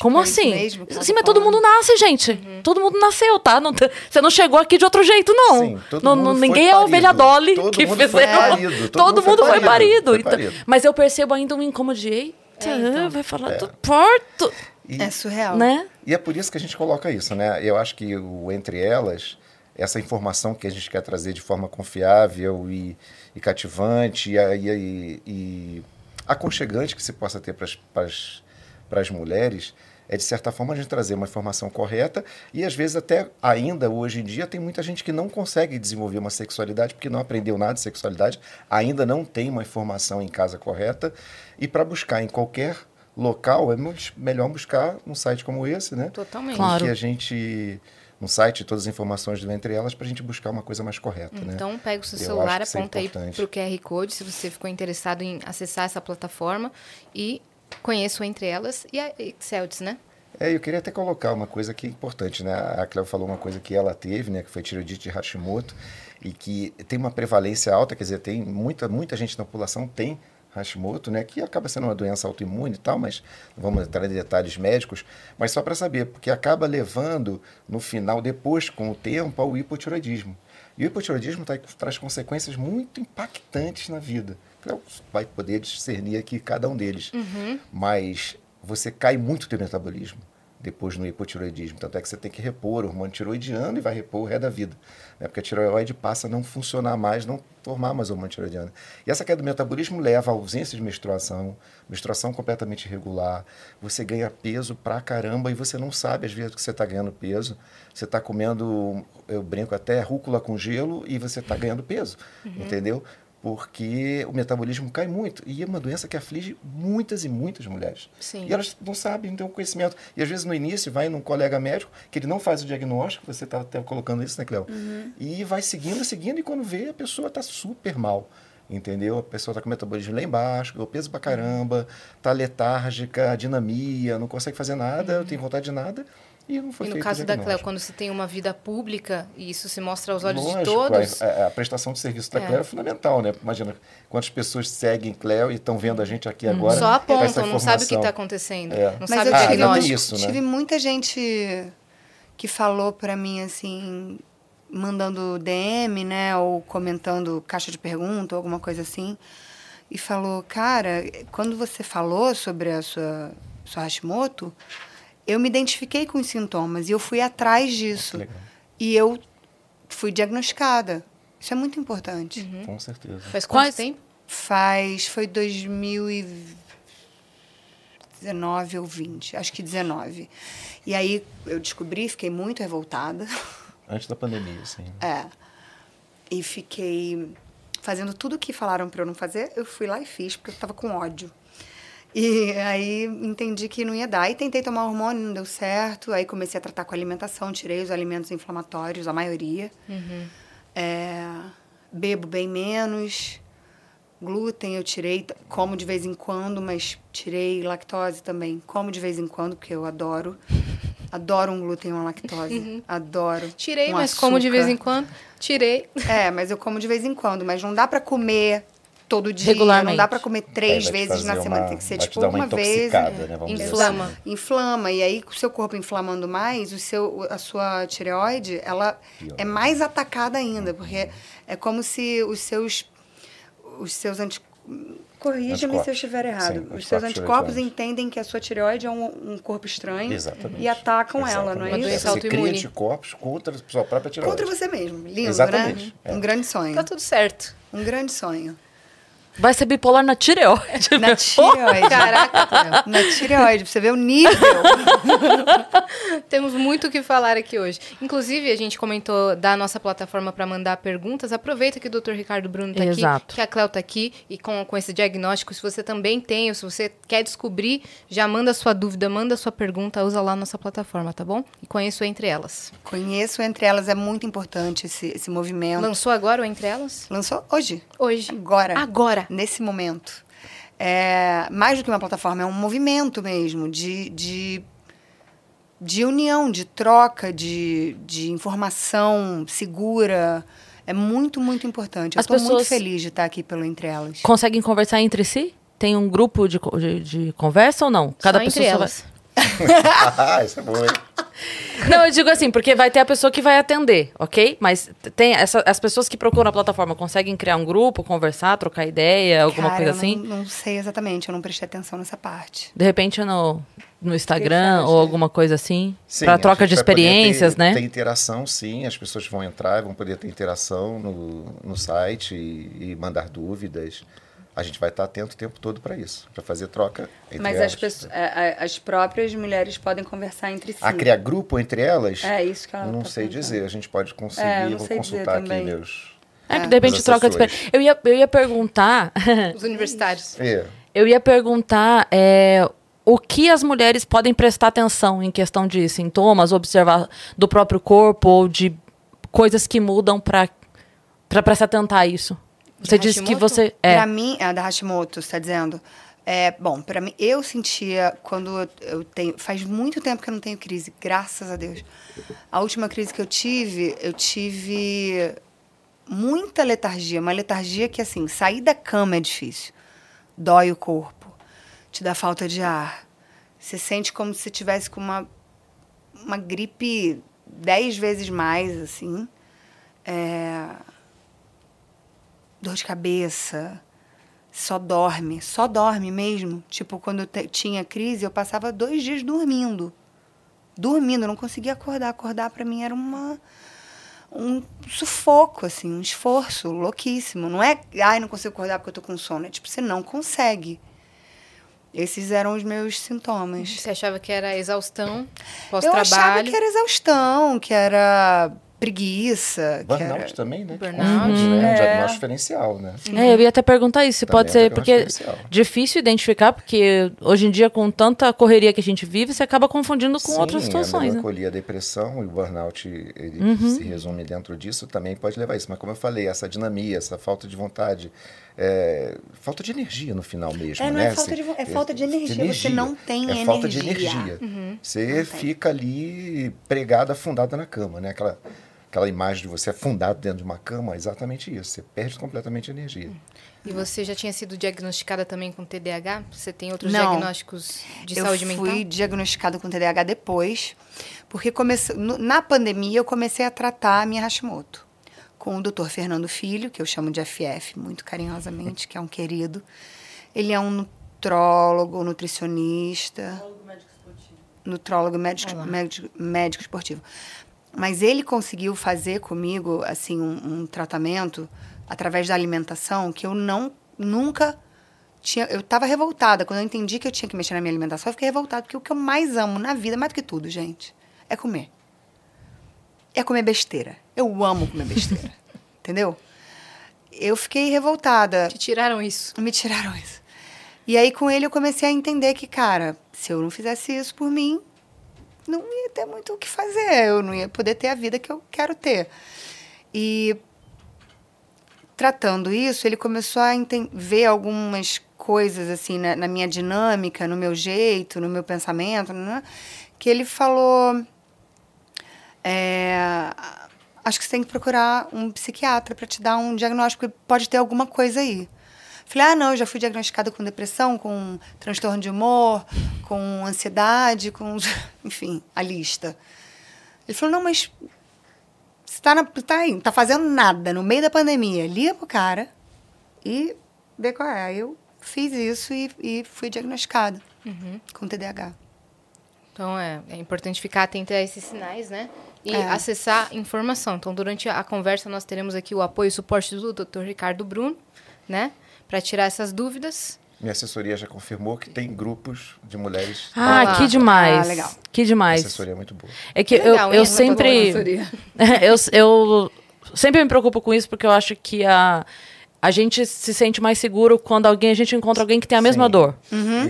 como é assim? mesmo Sim, mas todo mundo nasce, gente. Todo mundo nasceu, tá? Não você não chegou aqui de outro jeito, não. Sim, todo Não- mundo não- foi ninguém é a ovelha Dolly Todo que mundo fez foi ela. parido, Todo, mundo foi parido. foi Então- parido. mas eu percebo ainda um incômodo de, É, então. vai falar É. do parto, E, É surreal. né? e é por isso que a gente coloca isso, né? Eu acho que o Entre Elas, essa informação que a gente quer trazer de forma confiável e, e cativante e, e- e aconchegante que se possa ter para as mulheres, é de certa forma a gente trazer uma informação correta e às vezes até ainda hoje em dia tem muita gente que não consegue desenvolver uma sexualidade porque não aprendeu nada de sexualidade, ainda não tem uma informação em casa correta e para buscar em qualquer local é muito melhor buscar num site como esse, né? Totalmente. Claro. Que a gente no site todas as informações do entre elas para a gente buscar uma coisa mais correta, né? Então, pega o seu Eu celular, é aponta aí importante. para o QR Code, se você ficou interessado em acessar essa plataforma. E conheço entre elas e a Exceltis, né? É, eu queria até colocar uma coisa que é importante, né? A Cleo falou uma coisa que ela teve, né? Que foi tiroidite de Hashimoto e que tem uma prevalência alta, quer dizer, tem muita, muita gente na população tem Hashimoto, né? Que acaba sendo uma doença autoimune e tal, mas não vamos entrar em detalhes médicos, mas só para saber, porque acaba levando no final, depois, com o tempo, ao hipotiroidismo. E o hipotiroidismo tá- traz consequências muito impactantes na vida. Cleo vai poder discernir aqui cada um deles. Mas você cai muito o teu metabolismo depois no hipotiroidismo. Tanto é que você tem que repor o hormônio tiroidiano e vai repor o resto da vida. Né? Porque a tireoide passa a não funcionar mais, não formar mais hormônio tiroidiano. E essa queda do metabolismo leva à ausência de menstruação, menstruação completamente irregular, você ganha peso pra caramba e você não sabe às vezes que você está ganhando peso. Você está comendo, eu brinco até, rúcula com gelo e você está ganhando peso, entendeu? Porque o metabolismo cai muito. E é uma doença que aflige muitas e muitas mulheres. Sim. E elas não sabem, não têm o conhecimento. E às vezes no início vai num colega médico, que ele não faz o diagnóstico, você está até colocando isso, né, Cleo? E vai seguindo, seguindo, e quando vê, a pessoa está super mal. Entendeu? A pessoa está com o metabolismo lá embaixo, o peso pra caramba, tá letárgica, dinamia, não consegue fazer nada, não tem vontade de nada. E não foi E no feito o caso da Cleo, quando se tem uma vida pública e isso se mostra aos olhos de Lógico, todos, A, a- a prestação de serviço da É. Cleo é fundamental, né? Imagina quantas pessoas seguem Cleo e estão vendo a gente aqui agora. Uhum. só com essa apontam, não sabe o que está acontecendo. É. Não Mas sabe eu o Ah, tive, ainda tem diagnóstico. isso, né? tive muita gente que falou pra mim assim, mandando DM, né, ou comentando caixa de pergunta, ou alguma coisa assim, e falou, cara, quando você falou sobre a sua, sua Hashimoto, eu me identifiquei com os sintomas e eu fui atrás disso. Legal. E eu fui diagnosticada. Isso é muito importante. Uhum. Com certeza. Faz quanto Quais- tempo? Faz. Foi 2019 ou 20, acho que 19. E aí eu descobri, fiquei muito revoltada. Antes da pandemia, sim. É. E fiquei fazendo tudo o que falaram para eu não fazer, eu fui lá e fiz, porque eu estava com ódio. E aí entendi que não ia dar. E tentei tomar hormônio, não deu certo. Aí comecei a tratar com alimentação, tirei os alimentos inflamatórios, a maioria. É, bebo bem menos. Glúten eu tirei, como de vez em quando, mas tirei lactose também. Como de vez em quando, porque eu adoro. Adoro um glúten e uma lactose. Adoro. Tirei, Um mas como de vez em açúcar. quando. Tirei. É, mas eu como de vez em quando, mas não dá pra comer todo dia, Regularmente. não dá pra comer três te vezes na semana, uma- tem que ser tipo uma uma vez. né? Dizer Inflama. assim. Inflama e aí com o seu corpo inflamando mais, o seu a sua tireoide, ela Pior. é mais atacada ainda, porque é como se os seus os seus anti Corrija-me se eu Anticorpos. estiver errado. Sim, os seus anticorpos entendem que a sua tireoide é um, um corpo estranho Exatamente. e atacam ela, não é Uma isso? Você cria autoimune. anticorpos contra a sua própria tireoide. Contra você mesmo. Lindo, Exatamente, né? é. Um grande sonho. Tá tudo certo. Um grande sonho. Vai ser bipolar na tireoide. Na tireoide. Caraca, Na tireoide, pra você ver o nível. Temos muito o que falar aqui hoje. Inclusive, a gente comentou da nossa plataforma para mandar perguntas. Aproveita que o Dr. Ricardo Bruno está aqui, Exato. que a Cléo está aqui e com, com esse diagnóstico, se você também tem, ou se você quer descobrir, já manda sua dúvida, manda sua pergunta, usa lá a nossa plataforma, tá bom? E conheço Entre Elas. Conheço entre elas, é muito importante esse, esse movimento. Lançou agora o Entre Elas? Lançou hoje. Hoje. Agora. Agora. Nesse momento. É, mais do que uma plataforma, é um movimento mesmo de, de, de união, de troca, de, de informação segura. É muito, muito importante. Eu As estou muito pessoas- feliz de estar aqui pelo Entre Elas. Conseguem conversar entre si? Tem um grupo de, de, de conversa ou não? Cada Só pessoa entre só vai- elas. Ah, isso é bom, hein? Não, eu digo assim, porque vai ter a pessoa que vai atender, ok? Mas tem essa, as pessoas que procuram a plataforma conseguem criar um grupo, conversar, trocar ideia, alguma Cara, coisa eu assim? Não, não sei exatamente, eu não prestei atenção nessa parte. De repente no, no Instagram ou alguma coisa assim? Sim, pra a troca de experiências, ter, né? Ter interação, sim. As pessoas vão entrar, vão poder ter interação no, no site e, e mandar dúvidas. A gente vai estar atento o tempo todo para isso, para fazer troca entre Mas elas. as, pessoas, a- a- as próprias mulheres podem conversar entre si. A criar grupo entre elas, É isso que ela não tá sei perguntando. dizer. A gente pode conseguir, É, vou consultar aqui também. meus... É, que de repente troca de. Eu ia, eu ia perguntar. Os universitários. É, eu ia perguntar é, o que as mulheres podem prestar atenção em questão de sintomas, observar do próprio corpo ou de coisas que mudam para para se atentar a isso. Você De disse que você. É, Pra mim, a da Hashimoto, você está dizendo? É, bom, para mim, eu sentia quando eu- eu tenho. Faz muito tempo que eu não tenho crise, graças a Deus. A última crise que eu tive, eu tive muita letargia, uma letargia que, assim, sair da cama é difícil. Dói o corpo, te dá falta de ar. Você sente como se tivesse com uma, uma gripe dez vezes mais, assim. É, dor de cabeça, só dorme, só dorme mesmo. Tipo, quando eu tinha crise, eu passava dois dias dormindo. Dormindo, eu não conseguia acordar. Acordar para mim era uma um sufoco, assim, um esforço louquíssimo. Não é, ai, não consigo acordar porque eu tô com sono. É tipo, você não consegue. Esses eram os meus sintomas. Você achava que era exaustão, Eu achava pós-trabalho. que era exaustão, que era preguiça. que Burnout era- também, né? Burnout, Confunde, né? é. Um diagnóstico diferencial, né? É, eu ia até perguntar isso, se Também pode é ser, porque diferencial. difícil identificar, porque hoje em dia, com tanta correria que a gente vive, você acaba confundindo com Sim, outras A situações, né? melancolia, a depressão e o burnout, ele Uhum. se resume dentro disso, também pode levar a isso. Mas como eu falei, essa dinamia, essa falta de vontade, é, falta de energia no final mesmo, É, não né? é falta de é falta de energia, você não tem é falta de energia. Uhum. energia. Você fica ali pregado, afundado na cama, né? Aquela, aquela imagem de você afundado dentro de uma cama, é exatamente isso. Você perde completamente a energia. E você já tinha sido diagnosticada também com TDAH? Você tem outros Não. diagnósticos de eu saúde fui mental? diagnosticada com TDAH depois, porque comece... na pandemia eu comecei a tratar a minha Hashimoto com o Dr. Fernando Filho, que eu chamo de FF muito carinhosamente, que é um querido. Ele é um nutrólogo, nutricionista, nutrólogo médico, médico, médico esportivo. Mas ele conseguiu fazer comigo assim um, um tratamento através da alimentação que eu não nunca tinha. Eu estava revoltada quando eu entendi que eu tinha que mexer na minha alimentação. Eu fiquei revoltada porque o que eu mais amo na vida, mais do que tudo, gente, é comer. É comer besteira. Eu amo comer besteira, entendeu? Eu fiquei revoltada. Te tiraram isso. Me tiraram isso. E aí, com ele, eu comecei a entender que, cara, se eu não fizesse isso por mim, não ia ter muito o que fazer. Eu não ia poder ter a vida que eu quero ter. E tratando isso, ele começou a ver algumas coisas, assim, na, na minha dinâmica, no meu jeito, no meu pensamento, né? que ele falou. é, acho que você tem que procurar um psiquiatra para te dar um diagnóstico, pode ter alguma coisa aí. Falei, ah, não, eu já fui diagnosticada com depressão, com transtorno de humor, com ansiedade, com. Enfim, a lista. Ele falou, não, mas você tá, na, tá aí, tá fazendo nada no meio da pandemia. Liga pro cara e vê qual é. Eu fiz isso e, e fui diagnosticada com TDAH. Então é, é importante ficar atento a esses sinais, né? E É. acessar informação. Então, durante a conversa, nós teremos aqui o apoio e suporte do Dr. Ricardo Bruno, né? Para tirar essas dúvidas. Minha assessoria já confirmou que tem grupos de mulheres. Ah, Olá. que demais. Ah, legal. Que A demais. assessoria é muito boa. É que Que legal, eu, eu sempre. eu, eu sempre me preocupo com isso porque eu acho que a, a gente se sente mais seguro quando alguém a gente encontra alguém que tem a mesma Sim. dor.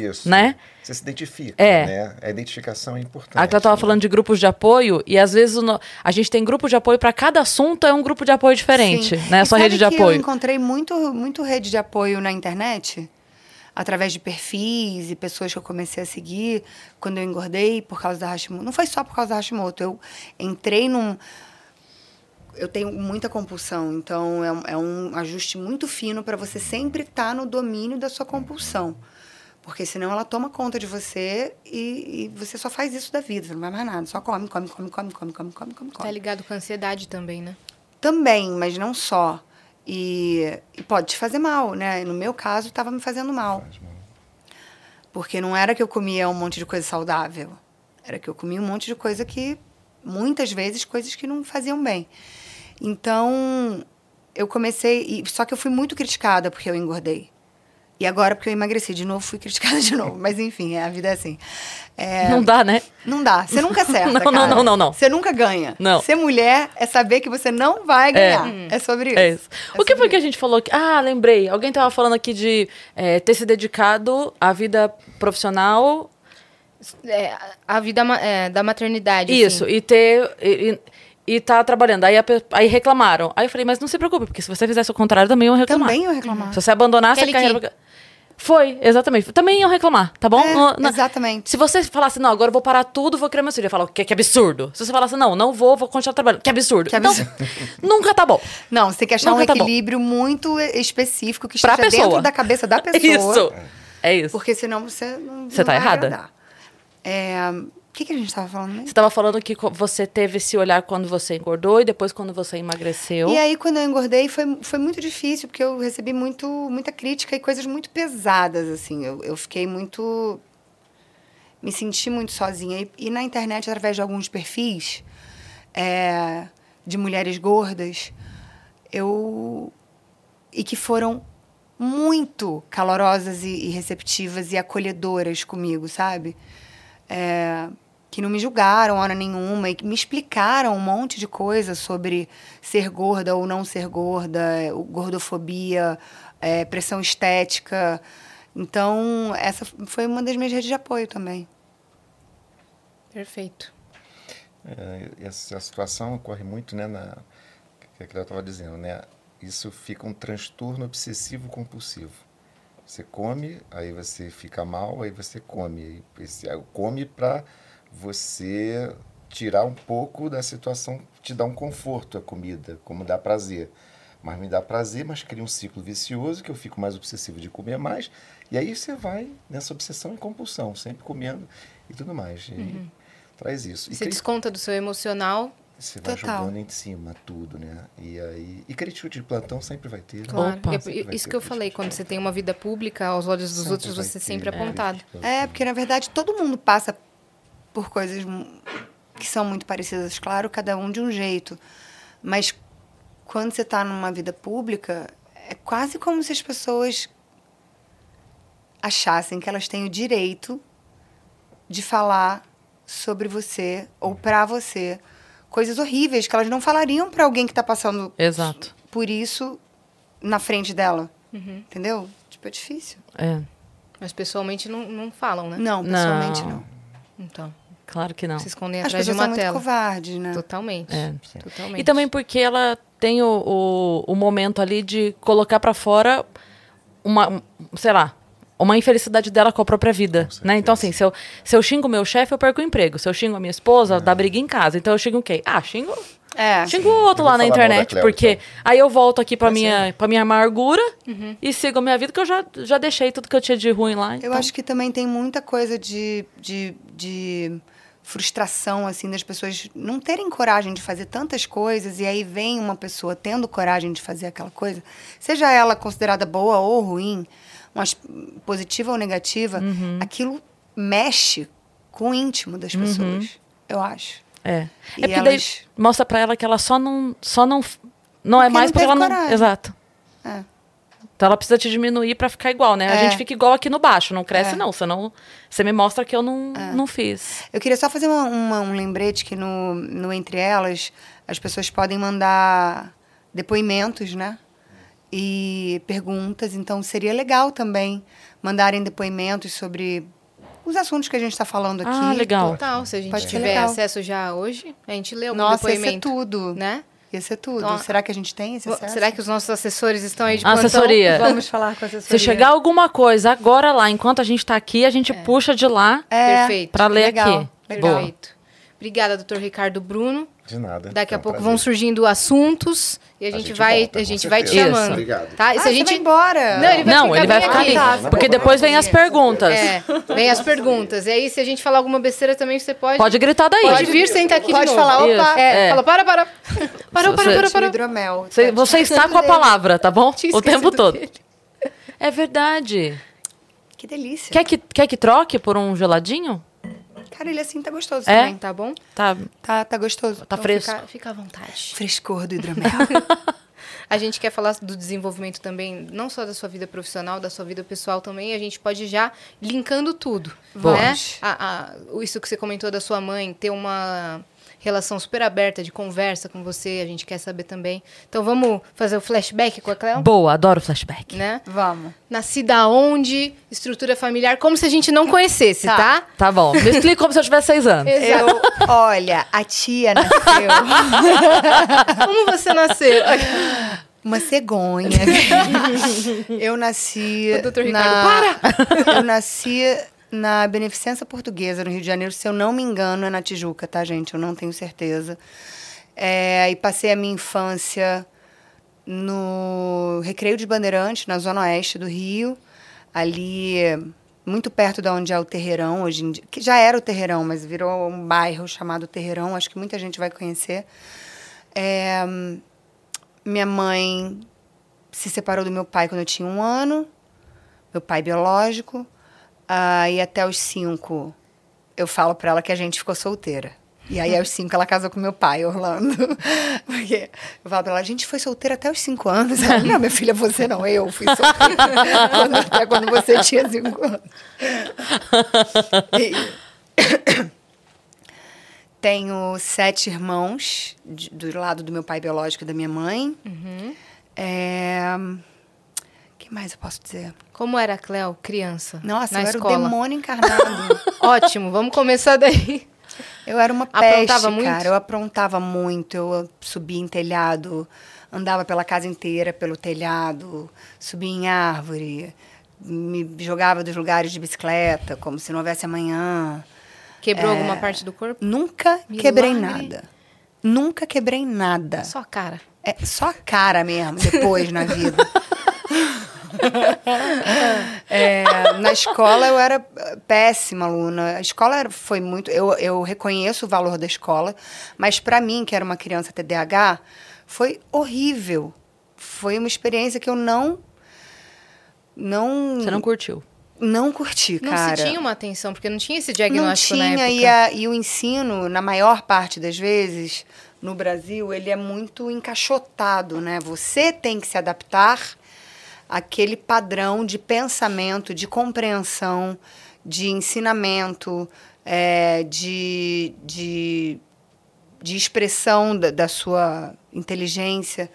Isso. Né? Você se identifica, É. né? A identificação é importante. A Clara estava né? falando de grupos de apoio e às vezes no- a gente tem grupo de apoio para cada assunto é um grupo de apoio diferente, Sim. né? A E sua sabe rede de que Eu apoio. encontrei muito, muito rede de apoio na internet, através de perfis e pessoas que eu comecei a seguir quando eu engordei por causa da Hashimoto. Não foi só por causa da Hashimoto. Eu entrei num. Eu tenho muita compulsão, então é, um- é um ajuste muito fino para você sempre estar no domínio da sua compulsão. Porque senão ela toma conta de você e, e, você só faz isso da vida, você não vai mais nada. Só come, come, come, come, come, come, come, come. Tá ligado com ansiedade também, né? Também, mas não só. E, e pode te fazer mal, né? No meu caso, estava me fazendo mal. Mal. Porque não era que eu comia um monte de coisa saudável. Era que eu comia um monte de coisa que, muitas vezes, coisas que não faziam bem. Então, eu comecei. E, só que eu fui muito criticada porque eu engordei. E agora, porque eu emagreci de novo, fui criticada de novo. Mas enfim, a vida é assim. É, Não dá, né? não dá. Você nunca acerta. Não, não, cara. não, não, não. Você nunca ganha. Não. Ser mulher é saber que você não vai ganhar. É, sobre isso. É isso. É o que foi sobre que a gente falou aqui? Ah, lembrei. Alguém tava falando aqui de é, ter se dedicado à vida profissional. É, a vida é, da maternidade. Isso, assim. e ter. E, e, e tá trabalhando. Aí, a aí reclamaram. Aí eu falei, mas não se preocupe, porque se você fizesse o contrário, também iam reclamar. Também eu reclamar. Se você abandonasse Kelly a carreira. Foi, exatamente. Também iam reclamar, tá bom? É, Não- não- exatamente. Se você falasse, não, agora eu vou parar tudo, vou criar meu filho, eu falo, que, que absurdo. Se você falasse, não, não vou, vou continuar trabalhando, que absurdo. Que absurdo. Então, nunca tá bom. Não, você tem que achar Nunca um tá equilíbrio muito específico que esteja dentro da cabeça da pessoa. Isso. É isso. Porque senão você não, Você não tá errada. É, que, que a gente estava falando mesmo? Você tava falando que você teve esse olhar quando você engordou e depois quando você emagreceu. E aí, quando eu engordei, foi, foi muito difícil, porque eu recebi muito, muita crítica e coisas muito pesadas, assim. Eu, eu fiquei muito... Me senti muito sozinha. E, e na internet, através de alguns perfis é, de mulheres gordas, eu... E que foram muito calorosas e, e receptivas e acolhedoras comigo, sabe? É, que não me julgaram hora nenhuma e que me explicaram um monte de coisa sobre ser gorda ou não ser gorda, gordofobia, é, pressão estética. Então, essa foi uma das minhas redes de apoio também. Perfeito. É, essa situação ocorre muito, né, na que a Cléo estava dizendo, né? Isso fica um transtorno obsessivo compulsivo. Você come, aí você fica mal, aí você come. E aí come para você tirar um pouco da situação, te dá um conforto a comida, como dá prazer. Mas me dá prazer, mas cria um ciclo vicioso que eu fico mais obsessivo de comer mais. E aí você vai nessa obsessão e compulsão, sempre comendo e tudo mais. E traz isso. E Você cri- desconta do seu emocional. você vai Total. jogando em cima tudo, né? E aí. E crítico de plantão sempre vai ter. né? Claro. Opa. É Sempre vai isso ter que eu falei, quando você tem uma vida pública, aos olhos dos Sempre outros, vai você é ter, sempre né, apontado. crítico de É, porque na verdade todo mundo passa por coisas que são muito parecidas, claro, cada um de um jeito. Mas quando você está numa vida pública, é quase como se as pessoas achassem que elas têm o direito de falar sobre você ou pra você coisas horríveis que elas não falariam pra alguém que tá passando Exato. por isso na frente dela. Uhum. Entendeu? Tipo, é difícil. É, Mas pessoalmente não, não falam, né? Não, pessoalmente Não. não. Então, claro que não. se escondem As atrás de pessoas são uma muito tela. covardes, né? Totalmente. É. Totalmente. E também porque ela tem o, o, o momento ali de colocar pra fora uma, um, sei lá, uma infelicidade dela com a própria vida, né? Então assim, se eu, se eu xingo meu chefe, eu perco o emprego. Se eu xingo a minha esposa, dá briga em casa. Então eu xingo quem? Ah, xingo, É. xingo o outro Eu lá na internet, Cleo, porque então. aí eu volto aqui pra minha, pra minha amargura e sigo a minha vida, que eu já, já deixei tudo que eu tinha de ruim lá. Eu então- acho que também tem muita coisa de, de, de frustração, assim, das pessoas não terem coragem de fazer tantas coisas, e aí vem uma pessoa tendo coragem de fazer aquela coisa, seja ela considerada boa ou ruim, mas positiva ou negativa, Uhum. aquilo mexe com o íntimo das pessoas, eu acho. É. E é porque daí elas- mostra pra ela que ela só não. Só não, não é Porque mais não porque ela não. coragem. Exato. É. Então ela precisa te diminuir pra ficar igual, né? A É. gente fica igual aqui no baixo, não cresce, É. não. Senão você me mostra que eu não, não fiz. Eu queria só fazer uma- uma- um lembrete que no, no Entre Elas as pessoas podem mandar depoimentos, né? E perguntas. Então seria legal também mandarem depoimentos sobre os assuntos que a gente está falando aqui. Ah, legal. Total, se a gente Pode tiver legal. acesso já hoje, a gente lê algum Nossa, ia ser depoimento, tudo. né? Ia ser tudo. Então, Será que a gente tem esse acesso? Será que os nossos assessores estão aí de plantão? assessoria. Vamos falar com a assessoria. Se chegar alguma coisa agora lá, enquanto a gente tá aqui, a gente puxa de lá É, pra ler legal, aqui. legal. Boa. Perfeito. Obrigada, doutor Ricardo Bruno. De nada. Daqui a É um pouco prazer. vão surgindo assuntos e a, gente, vai, volta, a gente vai te chamando. Obrigado. Tá? E Ah, a gente vai embora? Não, ele vai Não, ficar ele vai ficar ali. Tá, Porque tá. depois vem as perguntas. É, vem as perguntas. E aí, se a gente falar alguma besteira também, você pode. Pode gritar daí. Pode vir sentar aqui Pode de novo. falar, opa. É, É. fala, para, para. Parou, para, O para. hidromel. Você, Tá você está com a palavra, tá bom? O tempo todo. dele. É verdade. Que delícia. Quer que, quer que troque por um geladinho? Cara, ele assim tá gostoso É? também. Tá bom? Tá, Tá, tá gostoso. tá fresco. Fica, fica à vontade. Frescor do hidromel. A gente quer falar do desenvolvimento também, não só da sua vida profissional, da sua vida pessoal também. A gente pode já linkando tudo. Vamos. Né? A- a- isso que você comentou da sua mãe, ter uma relação super aberta de conversa com você, a gente quer saber também. Então vamos fazer o flashback com a Cleo? Boa, adoro flashback. Né? Vamos. Nascida onde? Estrutura familiar, como se a gente não conhecesse, Tá. tá? Tá bom. Me explica como se eu tivesse seis anos. Exato. Eu, olha, a tia nasceu Como você nasceu? uma cegonha. Eu nasci O doutor na Ricardo, Eu nasci na Beneficência Portuguesa, no Rio de Janeiro, se eu não me engano, é na Tijuca, tá, gente? Eu não tenho certeza. É, e passei a minha infância no Recreio de Bandeirantes, na zona oeste do Rio, ali muito perto de onde é o Terreirão hoje em dia, que já era o Terreirão, mas virou um bairro chamado Terreirão, acho que muita gente vai conhecer. É, minha mãe se separou do meu pai quando eu tinha um ano, meu pai biológico, e até os cinco eu falo pra ela que a gente ficou solteira. E aí, aos cinco, ela casou com meu pai, Orlando. Porque eu falo pra ela, a gente foi solteira até os cinco anos. Ela, não, minha filha, você não, eu fui solteira. Até quando você tinha cinco anos. E, Tenho sete irmãos, de- do lado do meu pai biológico e da minha mãe. É... que mais eu posso dizer? Como era a Cleo, criança? Nossa, na eu escola? era o demônio encarnado. Ótimo, vamos começar daí. Eu era uma Aprontava peste, muito? cara. Eu aprontava muito. Eu subia em telhado, andava pela casa inteira pelo telhado, subia em árvore, me jogava dos lugares de bicicleta, como se não houvesse amanhã. Quebrou É. alguma parte do corpo? Nunca Milagre. quebrei nada. Nunca quebrei nada. Só a cara. É só a cara mesmo, depois na vida. É, na escola eu era péssima aluna. A escola era- foi muito. Eu, eu reconheço o valor da escola, mas para mim, que era uma criança TDAH, foi horrível. Foi uma experiência que eu não. Não, Você não curtiu. não curti, Não cara. se tinha uma atenção, porque não tinha esse Não diagnóstico na tinha, época. e, a- e o ensino, na maior parte das vezes, no Brasil, ele é muito encaixotado, né? Você tem que se adaptar àquele padrão de pensamento, de compreensão, de ensinamento, é, de, de, de expressão da, da sua inteligência.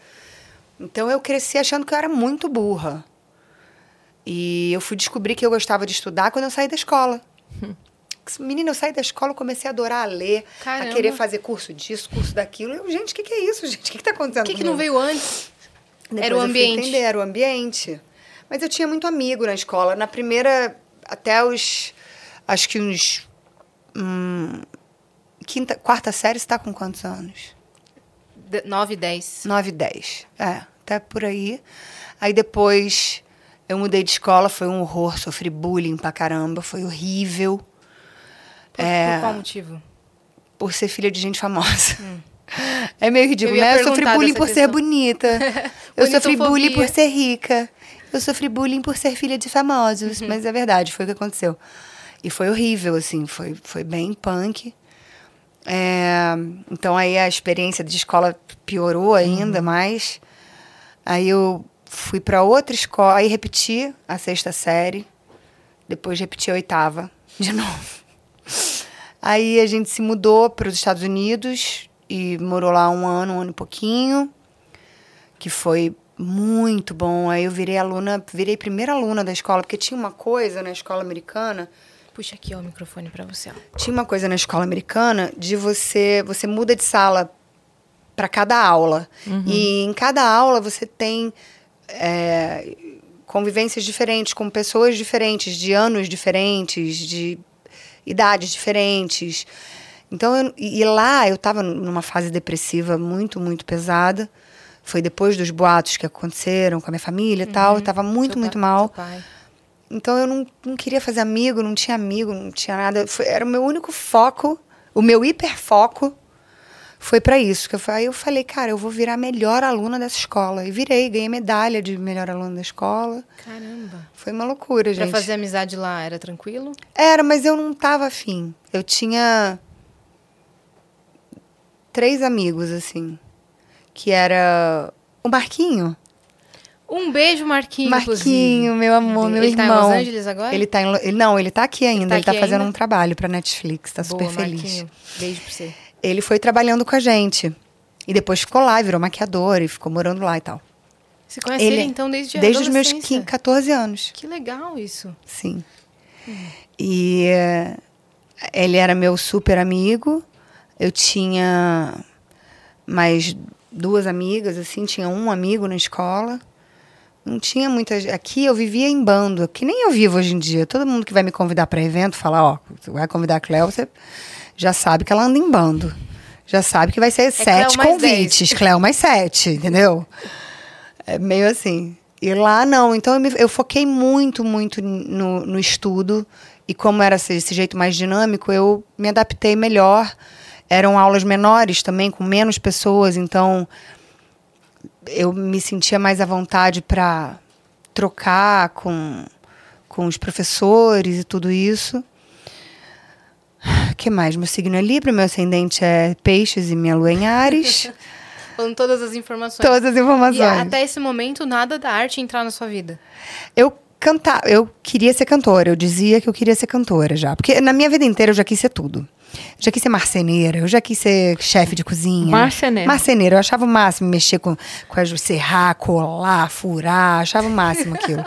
Então, eu cresci achando que eu era muito burra. E eu fui descobrir que eu gostava de estudar quando eu saí da escola. Menina, eu saí da escola, comecei a adorar a ler, Caramba. a querer fazer curso disso, curso daquilo. Eu, gente, o que, que é isso, gente? O que está acontecendo O que, que não veio antes? Depois Era o ambiente. entender, era o ambiente. Mas eu tinha muito amigo na escola. Na primeira, até os. Acho que uns. hum, quinta, quarta série, você está com quantos anos? De- 9 e 10. 9, 10. É, até por aí. Aí depois eu mudei de escola, foi um horror, sofri bullying pra caramba, foi horrível Por, É. por qual motivo? por ser filha de gente famosa. É meio ridículo. Eu né? Eu sofri bullying por ser questão. bonita. eu sofri bullying por ser rica. Eu sofri bullying por ser filha de famosos. Uhum. Mas é verdade, foi o que aconteceu. E foi horrível, assim, foi, foi bem punk. É, então aí a experiência de escola piorou ainda Uhum. mais. Aí eu fui para outra escola, aí repeti a sexta série, depois repeti a oitava de novo. Aí a gente se mudou para os Estados Unidos e morou lá um ano, um ano e pouquinho, que foi muito bom. Aí eu virei aluna, virei primeira aluna da escola, porque tinha uma coisa na escola americana Puxa aqui ó, o microfone pra você. Ó. tinha uma coisa na escola americana de você você muda de sala para cada aula e em cada aula você tem é, convivências diferentes com pessoas diferentes de anos diferentes de idades diferentes então eu, e lá eu estava numa fase depressiva muito muito pesada foi depois dos boatos que aconteceram com a minha família e tal eu estava muito Seu muito pa- mal pai. então eu não, não queria fazer amigo, não tinha amigo, não tinha nada. Foi- era o meu único foco, o meu hiperfoco foi para isso. Que eu, aí eu falei, cara, eu vou virar a melhor aluna dessa escola. E virei, ganhei medalha de melhor aluna da escola. Caramba. Foi uma loucura, Pra gente. fazer amizade lá era tranquilo? Era, mas eu não tava afim. Eu tinha três amigos, assim. Que era o Marquinho. Um beijo, Marquinho. Marquinho, meu amor, meu Ele irmão. tá em Los Angeles agora? Ele tá em, ele, não, ele tá aqui ainda. tá ele tá fazendo ainda? um trabalho pra Netflix, tá super Boa, feliz. Marquinho. Beijo pra você. Ele foi trabalhando com a gente. E depois ficou lá, virou maquiador e ficou morando lá e tal. Você conhece ele, então desde Desde os meus adolescência? 15, 14 anos. Que legal isso. Sim. E eh, ele era meu super amigo. Eu tinha mais duas amigas, assim, tinha um amigo na escola. Não tinha muitas. Aqui eu vivia em bando, que nem eu vivo hoje em dia. Todo mundo que vai me convidar para evento fala: Ó, você vai convidar a Cleo, você já sabe que ela anda em bando. Já sabe que vai ser sete Cleo mais convites. Cleo mais sete, entendeu? É meio assim. E lá não. Então eu, me- eu foquei muito, muito no, no estudo. E como era esse, esse jeito mais dinâmico, eu me adaptei melhor. Eram aulas menores também, com menos pessoas. Então eu me sentia mais à vontade para trocar com, com os professores e tudo isso. O que mais? Meu signo é Libra, meu ascendente é Peixes e minha lua é em Ares. Falando todas as informações. Todas as informações. E até esse momento, nada da arte entrar na sua vida. Eu cantava, eu queria ser cantora, eu dizia que eu queria ser cantora já. Porque na minha vida inteira eu já quis ser tudo. Já quis ser marceneira, eu já quis ser chefe de cozinha. Marceneira. Marceneira, eu achava o máximo mexer com, com as serrar, colar, furar, achava o máximo aquilo.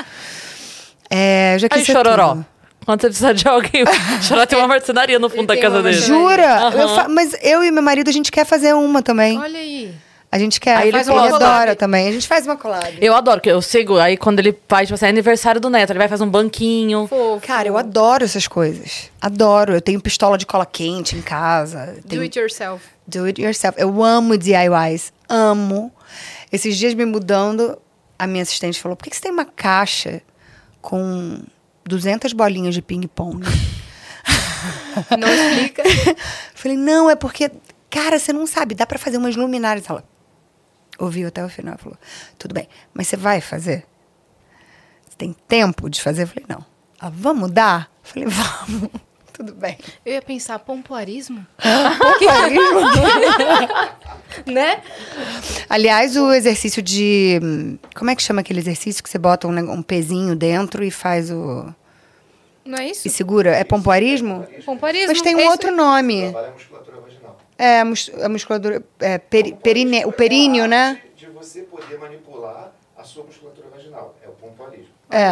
É, eu já quis Aí, ser chororó. tudo. Quando você precisar de alguém, chororó tem uma marcenaria no fundo da casa dele. Jura? Aham. Eu fa- mas eu e meu marido, a gente quer fazer uma também. Olha aí. A gente quer. Aí ele faz ele uma collab. adora também. A gente faz uma collab. Eu adoro, que eu sigo. Aí quando ele faz, tipo assim, é aniversário do neto, ele vai fazer um banquinho. Fofo. Cara, eu adoro essas coisas. Adoro. Eu tenho pistola de cola quente em casa. Do Tenho it yourself. do it yourself. Eu amo DIYs. Amo. Esses dias me mudando, a minha assistente falou: por que que você tem uma caixa com 200 bolinhas de ping-pong? Não explica. Falei, não, é porque, cara, você não sabe, dá pra fazer umas luminárias. Ela ouviu até o final, falou, tudo bem, mas você vai fazer? Você tem tempo de fazer? Eu falei, não. Ah, vamos dar? Eu falei, vamos. Tudo bem. Eu ia pensar, pompoarismo? Pompoarismo? Né? Aliás, o exercício de. Como é que chama aquele exercício que você bota um, um pezinho dentro e faz o. Não é isso? e segura? É pompoarismo? Pompoarismo. Mas tem é um isso outro aí. nome. Trabalha a musculatura vaginal. É, a, mus a musculatura. É, peri perine o períneo, né? De você poder manipular a sua musculatura vaginal. É o pompoarismo. É.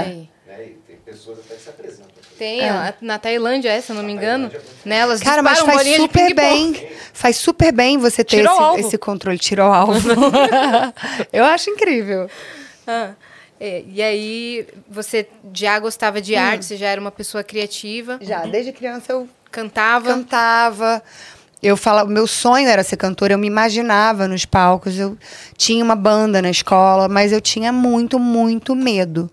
Né? E tem pessoas até que se apresentam. Tem, ó, na Tailândia, é, se eu não me engano. Né, elas Cara, mas faz super bem. Faz super bem você ter esse, esse controle. Tirou o alvo. Eu acho incrível. Ah, é, e aí, você já gostava de arte, você já era uma pessoa criativa, Já, desde criança eu cantava. cantava. Eu falava, meu sonho era ser cantora, eu me imaginava nos palcos. Eu tinha uma banda na escola, mas eu tinha muito, muito medo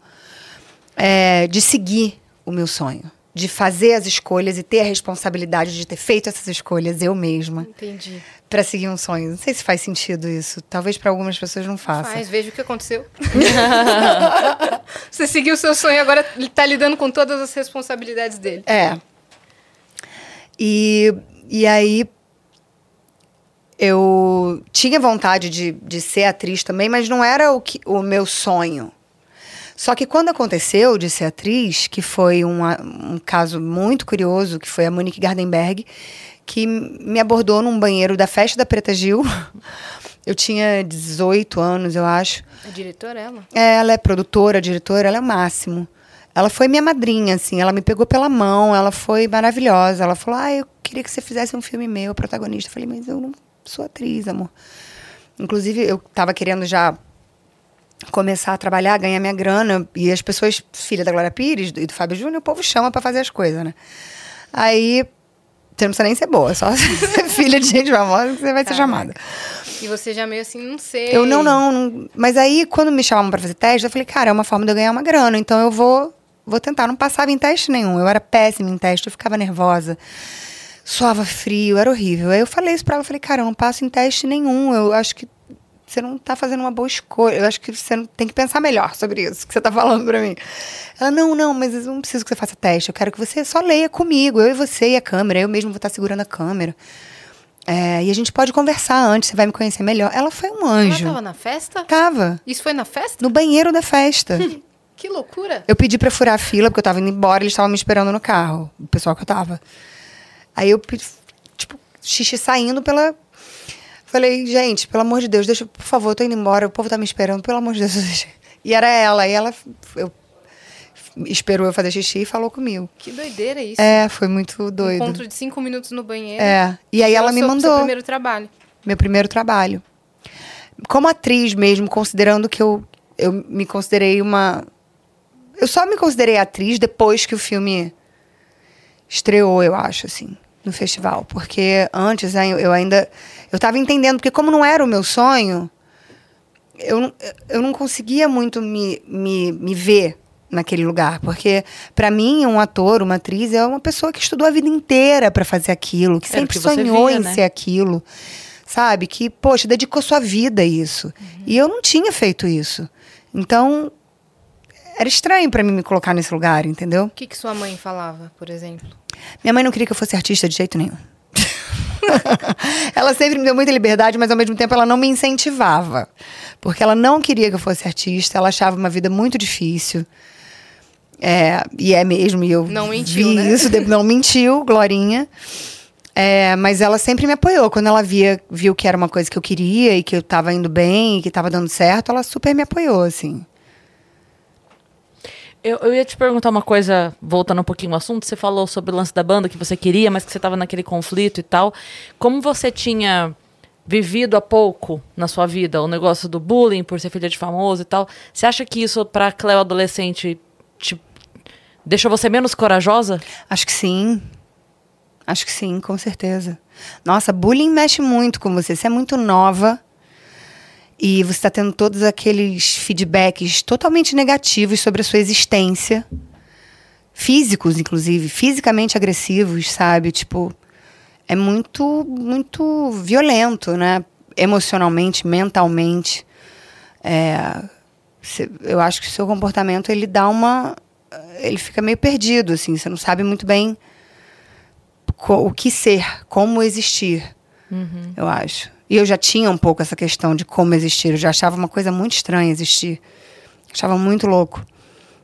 é, de seguir o meu sonho, de fazer as escolhas e ter a responsabilidade de ter feito essas escolhas eu mesma Entendi. Para seguir um sonho. Não sei se faz sentido isso. Talvez para algumas pessoas não faça. Faz, veja o que aconteceu. você seguiu o seu sonho, agora ele tá lidando com todas as responsabilidades dele. É. E, e aí eu tinha vontade de, de ser atriz também, mas não era o, que, o meu sonho. Só que quando aconteceu de ser atriz, que foi uma- um caso muito curioso, que foi a Monique Gardenberg, que me abordou num banheiro da festa da Preta Gil. Eu tinha 18 anos, eu acho. A diretora, ela. É, ela é produtora, diretora, ela é o máximo. Ela foi minha madrinha, assim, ela me pegou pela mão, ela foi maravilhosa. Ela falou: Ah, eu queria que você fizesse um filme meu, protagonista. Eu falei, mas eu não sou atriz, amor. Inclusive, eu tava querendo já começar a trabalhar, ganhar minha grana. E as pessoas, filha da Glória Pires e do Fábio Júnior, o povo chama pra fazer as coisas, né? Aí, você não precisa nem ser boa, só ser filha de gente famosa que você vai ser chamada. E você já meio assim, não sei. Eu não, não, não. Mas aí, quando me chamavam pra fazer teste, eu falei, cara, é uma forma de eu ganhar uma grana, então eu vou, vou tentar. Não passava em teste nenhum. Eu era péssima em teste, eu ficava nervosa. Suava frio, era horrível. Aí eu falei isso pra ela, eu falei, cara, eu não passo em teste nenhum. Eu acho que você não tá fazendo uma boa escolha. Eu acho que você não- tem que pensar melhor sobre isso que você tá falando pra mim. Ela, não, não, mas eu não preciso que você faça teste. Eu quero que você só leia comigo, eu e você e a câmera. Eu mesmo vou estar segurando a câmera. É, e a gente pode conversar antes, você vai me conhecer melhor. Ela foi um Ela anjo. tava na festa? Tava. Isso foi na festa? No banheiro da festa. Que loucura. eu pedi pra furar a fila, porque eu tava indo embora, eles estavam me esperando no carro, o pessoal que eu tava. Aí eu pedi, tipo, xixi saindo pela. Falei, gente, pelo amor de Deus, deixa, por favor, eu tô indo embora, o povo tá me esperando, pelo amor de Deus. deixa. E era ela, e ela eu, esperou eu fazer xixi e falou comigo. Que doideira isso. É, foi muito doido. Encontro de cinco minutos no banheiro. É. E aí ela me mandou. Seu primeiro trabalho. meu primeiro trabalho. Como atriz mesmo, considerando que eu, eu me considerei uma. Eu só me considerei atriz depois que o filme estreou, eu acho, assim, no festival. Porque antes né, eu, ainda. Eu tava entendendo, porque como não era o meu sonho, eu, não- eu não conseguia muito me, me, me ver naquele lugar. Porque, para mim, um ator, uma atriz, é uma pessoa que estudou a vida inteira para fazer aquilo, que Era sempre que sonhou via, em né? ser aquilo. Sabe? Que, poxa, dedicou sua vida a isso. E eu não tinha feito isso. Então, era estranho para mim me colocar nesse lugar, entendeu? O que, que sua mãe falava, por exemplo? Minha mãe não queria que eu fosse artista de jeito nenhum. ela sempre me deu muita liberdade, mas ao mesmo tempo ela não me incentivava. Porque ela não queria que eu fosse artista, ela achava uma vida muito difícil. É, e é mesmo, e eu Não mentiu, vi né? isso, não mentiu, Glorinha. É, mas ela sempre me apoiou. Quando ela via, viu que era uma coisa que eu queria e que eu tava indo bem e que tava dando certo, ela super me apoiou, assim. Eu, eu ia te perguntar uma coisa, voltando um pouquinho ao assunto. Você falou sobre o lance da banda que você queria, mas que você estava naquele conflito e tal. Como você tinha vivido há pouco na sua vida o negócio do bullying por ser filha de famoso e tal, você acha que isso, pra Cleo adolescente, te deixou você menos corajosa? Acho que sim. Acho que sim, com certeza. Nossa, bullying mexe muito com você. Você é muito nova e você está tendo todos aqueles feedbacks totalmente negativos sobre a sua existência. Físicos, inclusive, fisicamente agressivos, sabe? Tipo, é muito, muito violento, né? Emocionalmente, mentalmente. É, eu acho que o seu comportamento ele dá uma, ele fica meio perdido, assim. Você não sabe muito bem o que ser, como existir. Uhum. Eu acho. E eu já tinha um pouco essa questão de como existir. Eu já achava uma coisa muito estranha existir. Achava muito louco.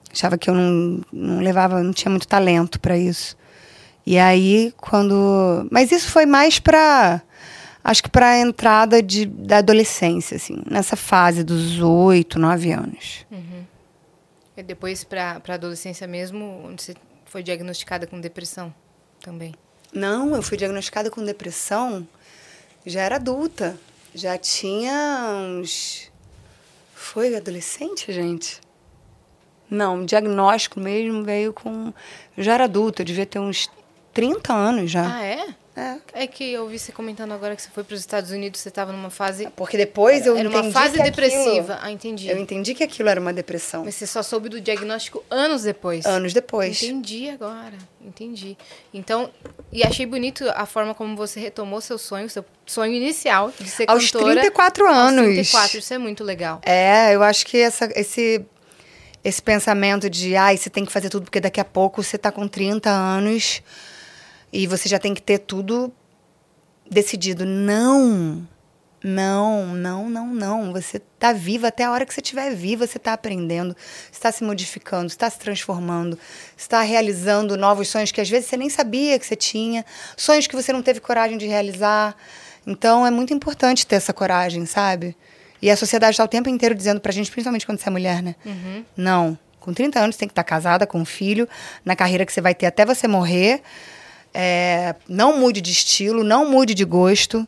Achava que eu não, não levava, não tinha muito talento para isso. E aí, quando. Mas isso foi mais para. Acho que para a entrada de, da adolescência, assim, nessa fase dos oito, nove anos. Uhum. E depois, para a adolescência mesmo, onde você foi diagnosticada com depressão também? Não, eu fui diagnosticada com depressão já era adulta. Já tinha uns. Foi adolescente, gente? Não, o diagnóstico mesmo veio com. Eu já era adulta, devia ter uns 30 anos já. Ah, é? É. é que eu ouvi você comentando agora que você foi para os Estados Unidos, você estava numa fase. Porque depois eu era entendi. Era uma fase depressiva. Aquilo, ah, entendi. Eu entendi que aquilo era uma depressão. Mas você só soube do diagnóstico anos depois. Anos depois. Entendi agora. Entendi. Então, e achei bonito a forma como você retomou seu sonho, seu sonho inicial de ser aos cantora. Aos 34 anos. Aos 34, isso é muito legal. É, eu acho que essa, esse esse pensamento de, ai, ah, você tem que fazer tudo porque daqui a pouco você está com 30 anos e você já tem que ter tudo decidido. Não, não, não, não, não. Você está viva até a hora que você estiver viva, você está aprendendo, está se modificando, está se transformando, está realizando novos sonhos que às vezes você nem sabia que você tinha, sonhos que você não teve coragem de realizar. Então é muito importante ter essa coragem, sabe? E a sociedade está o tempo inteiro dizendo pra gente, principalmente quando você é mulher, né? Uhum. Não. Com 30 anos você tem que estar tá casada com um filho, na carreira que você vai ter até você morrer. É, não mude de estilo, não mude de gosto.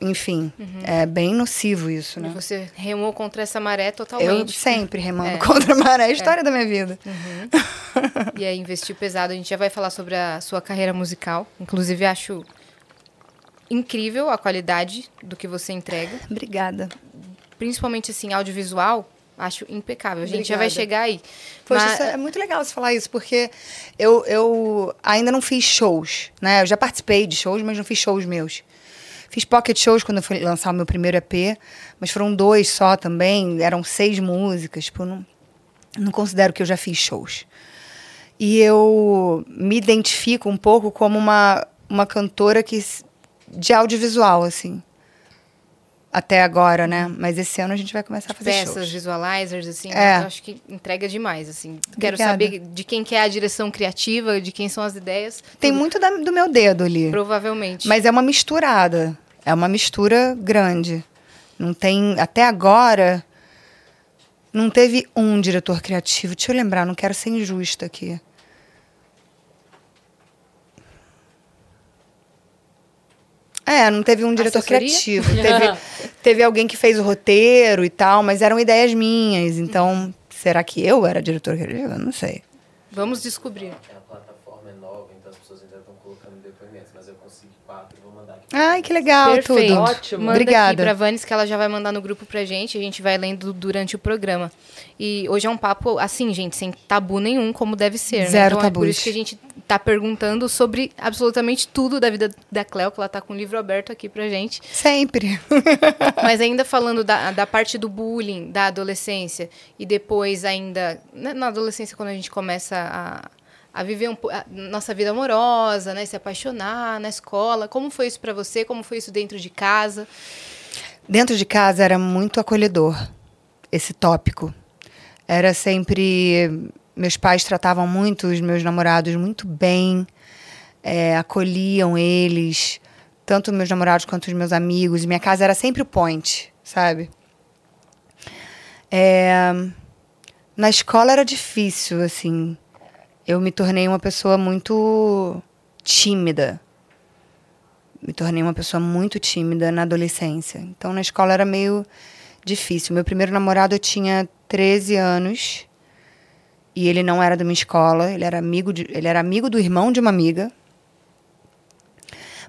Enfim, uhum. é bem nocivo isso, né? E você remou contra essa maré totalmente. Eu sempre remando é. contra a maré, é a história é. da minha vida. Uhum. e aí, investiu pesado. A gente já vai falar sobre a sua carreira musical. Inclusive, acho incrível a qualidade do que você entrega. Obrigada. Principalmente, assim, audiovisual. Acho impecável. A gente Obrigada. já vai chegar aí. Poxa, Mas... é muito legal você falar isso, porque eu, eu ainda não fiz shows, né? Eu já participei de shows, mas não fiz shows meus. Fiz pocket shows quando eu fui lançar o meu primeiro EP, mas foram dois só também, eram seis músicas. Tipo, não, não considero que eu já fiz shows. E eu me identifico um pouco como uma, uma cantora que, de audiovisual, assim até agora, né? Mas esse ano a gente vai começar a fazer Peças, shows. visualizers, assim, é. eu acho que entrega demais, assim. Obrigada. Quero saber de quem que é a direção criativa, de quem são as ideias. Tem tudo. muito da, do meu dedo ali. Provavelmente. Mas é uma misturada. É uma mistura grande. Não tem, até agora, não teve um diretor criativo. Deixa eu lembrar, não quero ser injusta aqui. É, não teve um diretor Assessoria? criativo. Teve, teve alguém que fez o roteiro e tal, mas eram ideias minhas. Então, será que eu era diretor criativo? Eu não sei. Vamos descobrir. A plataforma é nova, então as pessoas ainda estão colocando depoimentos, mas eu consigo quatro e vou mandar aqui. Ai, que legal, Perfeito. tudo. Ótimo. Manda Obrigada. aqui pra Vanes que ela já vai mandar no grupo pra gente, a gente vai lendo durante o programa. E hoje é um papo, assim, gente, sem tabu nenhum, como deve ser. Né? Zero né? Então tabus. é por isso que a gente tá perguntando sobre absolutamente tudo da vida da Cleo, que ela tá com o livro aberto aqui pra gente. Sempre. Mas ainda falando da, da parte do bullying, da adolescência, e depois ainda, né, na adolescência, quando a gente começa a, a viver um, a nossa vida amorosa, né, se apaixonar na escola, como foi isso para você? Como foi isso dentro de casa? Dentro de casa era muito acolhedor esse tópico. Era sempre meus pais tratavam muito os meus namorados muito bem. é, acolhiam eles, tanto meus namorados quanto os meus amigos. Minha casa era sempre o point, sabe? É, na escola era difícil, assim. Eu me tornei uma pessoa muito tímida. Me tornei uma pessoa muito tímida na adolescência. Então, na escola era meio difícil. Meu primeiro namorado eu tinha 13 anos e ele não era da minha escola. Ele era amigo, de, ele era amigo do irmão de uma amiga.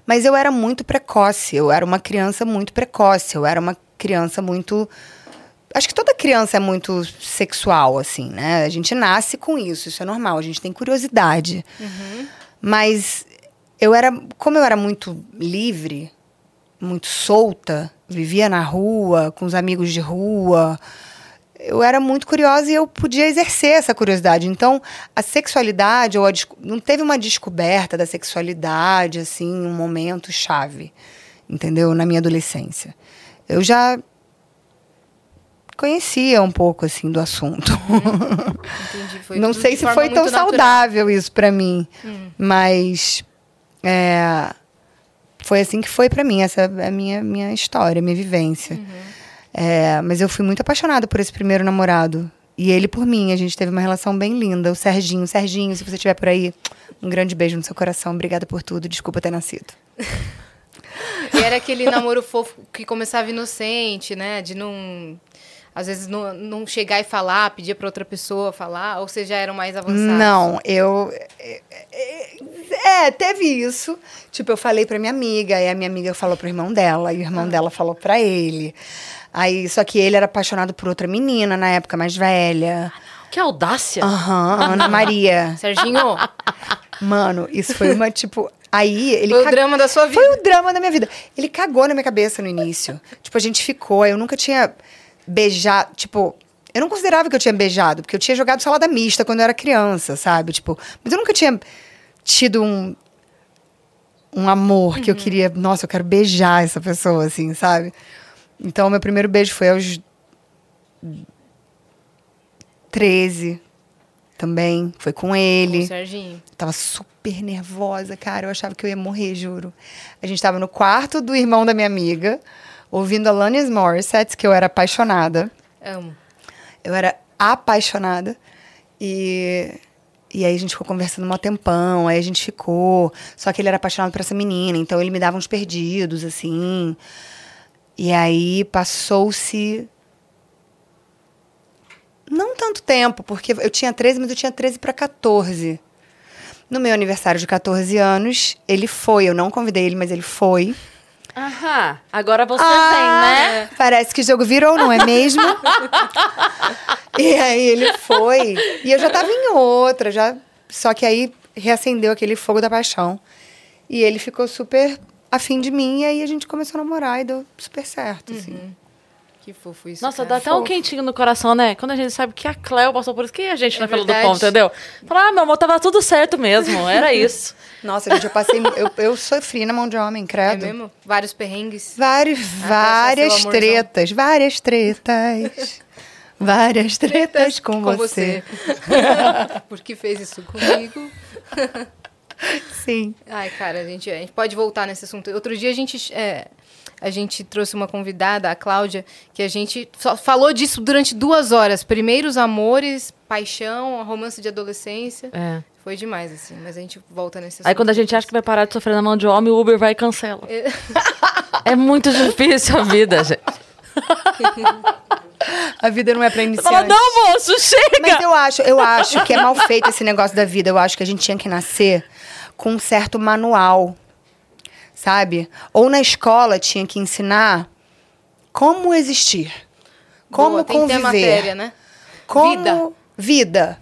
Mas eu era muito precoce. Eu era uma criança muito precoce. Eu era uma criança muito Acho que toda criança é muito sexual, assim, né? A gente nasce com isso, isso é normal, a gente tem curiosidade. Uhum. Mas eu era, como eu era muito livre, muito solta, vivia na rua, com os amigos de rua, eu era muito curiosa e eu podia exercer essa curiosidade. Então, a sexualidade, ou a, não teve uma descoberta da sexualidade, assim, um momento chave, entendeu? Na minha adolescência. Eu já conhecia um pouco assim do assunto. Entendi. Foi Não sei se foi tão natural. saudável isso para mim, hum. mas é, foi assim que foi para mim essa é a minha minha história, minha vivência. Uhum. É, mas eu fui muito apaixonada por esse primeiro namorado e ele por mim. A gente teve uma relação bem linda. O Serginho, Serginho, se você estiver por aí, um grande beijo no seu coração. Obrigada por tudo. Desculpa ter nascido. E era aquele namoro fofo que começava inocente, né? De não às vezes não, não chegar e falar, pedir para outra pessoa falar, ou vocês já eram mais avançados? Não, eu. É, teve isso. Tipo, eu falei para minha amiga, e a minha amiga falou pro irmão dela, e o irmão ah. dela falou para ele. Aí, só que ele era apaixonado por outra menina na época mais velha. Que audácia! Aham, uhum, Ana Maria. Serginho! Mano, isso foi uma, tipo. Aí ele. Foi o drama da sua vida. Foi o drama da minha vida. Ele cagou na minha cabeça no início. tipo, a gente ficou. Eu nunca tinha beijar, tipo, eu não considerava que eu tinha beijado, porque eu tinha jogado salada mista quando eu era criança, sabe? Tipo, mas eu nunca tinha tido um um amor uhum. que eu uhum. queria, nossa, eu quero beijar essa pessoa assim, sabe? Então, meu primeiro beijo foi aos 13 também, foi com ele. Com o Serginho. Tava super nervosa, cara, eu achava que eu ia morrer, juro. A gente tava no quarto do irmão da minha amiga ouvindo Alanis Morissette, que eu era apaixonada. Amo. Eu era apaixonada. E, e aí a gente ficou conversando um tempão, aí a gente ficou. Só que ele era apaixonado por essa menina, então ele me dava uns perdidos, assim. E aí passou-se. Não tanto tempo, porque eu tinha 13, mas eu tinha 13 para 14. No meu aniversário de 14 anos, ele foi. Eu não convidei ele, mas ele foi. Aham. Agora você ah, tem, né? Parece que o jogo virou, não é mesmo? e aí ele foi. E eu já tava em outra, já. Só que aí reacendeu aquele fogo da paixão. E ele ficou super afim de mim, e aí a gente começou a namorar e deu super certo, assim. uhum. assim. Que fofo isso. Nossa, cara. dá até um quentinho no coração, né? Quando a gente sabe que a Cleo passou por isso, que a gente é não falou do pão, entendeu? Fala, ah, meu amor, tava tudo certo mesmo, era isso. Nossa, gente, eu passei. eu, eu sofri na mão de homem, credo. É mesmo? Vários perrengues? Vários, várias tretas, várias tretas. Várias tretas com, com você. você. Por que fez isso comigo? Sim. Ai, cara, a gente, a gente pode voltar nesse assunto. Outro dia a gente. É, a gente trouxe uma convidada, a Cláudia, que a gente falou disso durante duas horas. Primeiros amores, paixão, romance de adolescência. É. Foi demais, assim, mas a gente volta nesse Aí quando a gente acha que vai parar de sofrer na mão de homem, o Uber vai e cancela. É, é muito difícil a vida, gente. A vida não é pra iniciar. Fala, não, moço, chega! Mas eu acho, eu acho que é mal feito esse negócio da vida. Eu acho que a gente tinha que nascer com um certo manual sabe? Ou na escola tinha que ensinar como existir, como Boa, conviver, matéria, né? Como vida. vida,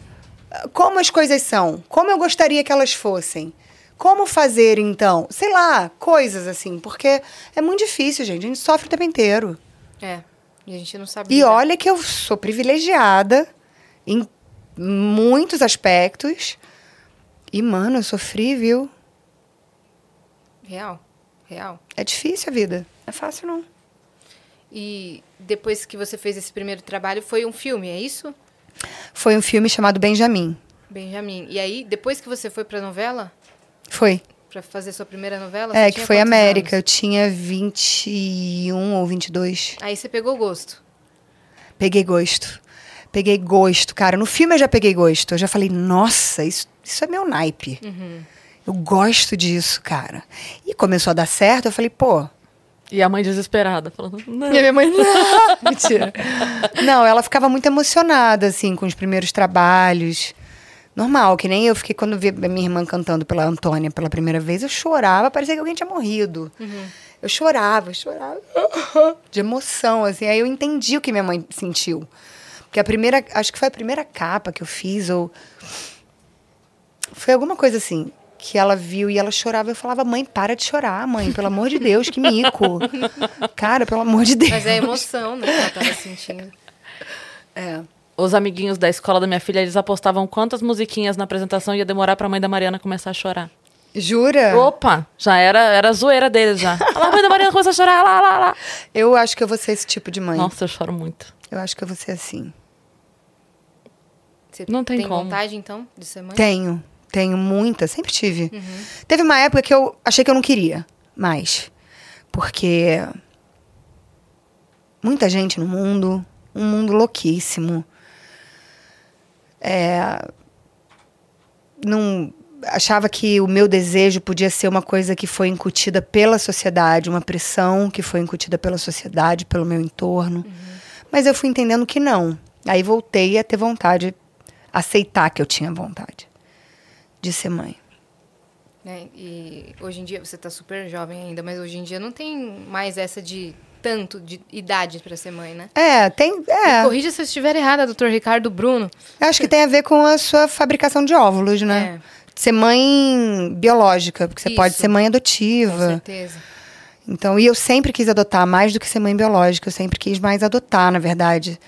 como as coisas são, como eu gostaria que elas fossem. Como fazer então? Sei lá, coisas assim, porque é muito difícil, gente. A gente sofre o tempo inteiro. É. E a gente não sabe. E olha que eu sou privilegiada em muitos aspectos. E, mano, eu sofri, viu? Real. Real. É difícil a vida. Não é fácil, não. E depois que você fez esse primeiro trabalho, foi um filme, é isso? Foi um filme chamado Benjamin. Benjamin. E aí, depois que você foi pra novela? Foi. pra fazer sua primeira novela? É, que foi América. Eu anos? tinha 21 ou 22. Aí você pegou gosto. Peguei gosto. Peguei gosto, cara. No filme eu já peguei gosto. Eu já falei, nossa, isso, isso é meu naipe. Eu gosto disso, cara. E começou a dar certo, eu falei, pô. E a mãe desesperada, falando, não. E a minha mãe, não, mentira. Não, ela ficava muito emocionada, assim, com os primeiros trabalhos. Normal, que nem eu fiquei quando vi a minha irmã cantando pela Antônia pela primeira vez, eu chorava, parecia que alguém tinha morrido. Eu chorava, eu chorava de emoção, assim. Aí eu entendi o que minha mãe sentiu. Porque a primeira, acho que foi a primeira capa que eu fiz, ou. Foi alguma coisa assim, que ela viu e ela chorava. Eu falava, mãe, para de chorar, mãe, pelo amor de Deus, que mico. Cara, pelo amor de Deus. Mas é a emoção, né, que ela tava sentindo. É. Os amiguinhos da escola da minha filha, eles apostavam quantas musiquinhas na apresentação ia demorar pra mãe da Mariana começar a chorar. Jura? Opa, já era, era a zoeira deles já. Olha a mãe da Mariana começou a chorar, lá, lá, lá. Eu acho que eu vou ser esse tipo de mãe. Nossa, eu choro muito. Eu acho que eu vou ser assim. Você Não tem tem como. vontade, então, de ser mãe? Tenho. Tenho muita. Sempre tive. Teve uma época que eu achei que eu não queria mais. Porque muita gente no mundo, um mundo louquíssimo. É, não achava que o meu desejo podia ser uma coisa que foi incutida pela sociedade, uma pressão que foi incutida pela sociedade, pelo meu entorno. Mas eu fui entendendo que não. Aí voltei a ter vontade, aceitar que eu tinha vontade de ser mãe. Né? E hoje em dia, você tá super jovem ainda, mas hoje em dia não tem mais essa de tanto de idade para ser mãe, né? É, tem. É, Corrija se eu estiver errada, doutor Ricardo Bruno. eu acho que tem a ver com a sua fabricação de óvulos, né? Ser mãe biológica, porque você pode Isso. ser mãe Com adotiva. certeza. Então, e eu sempre quis adotar mais do que ser mãe biológica. Eu sempre quis mais adotar, na verdade.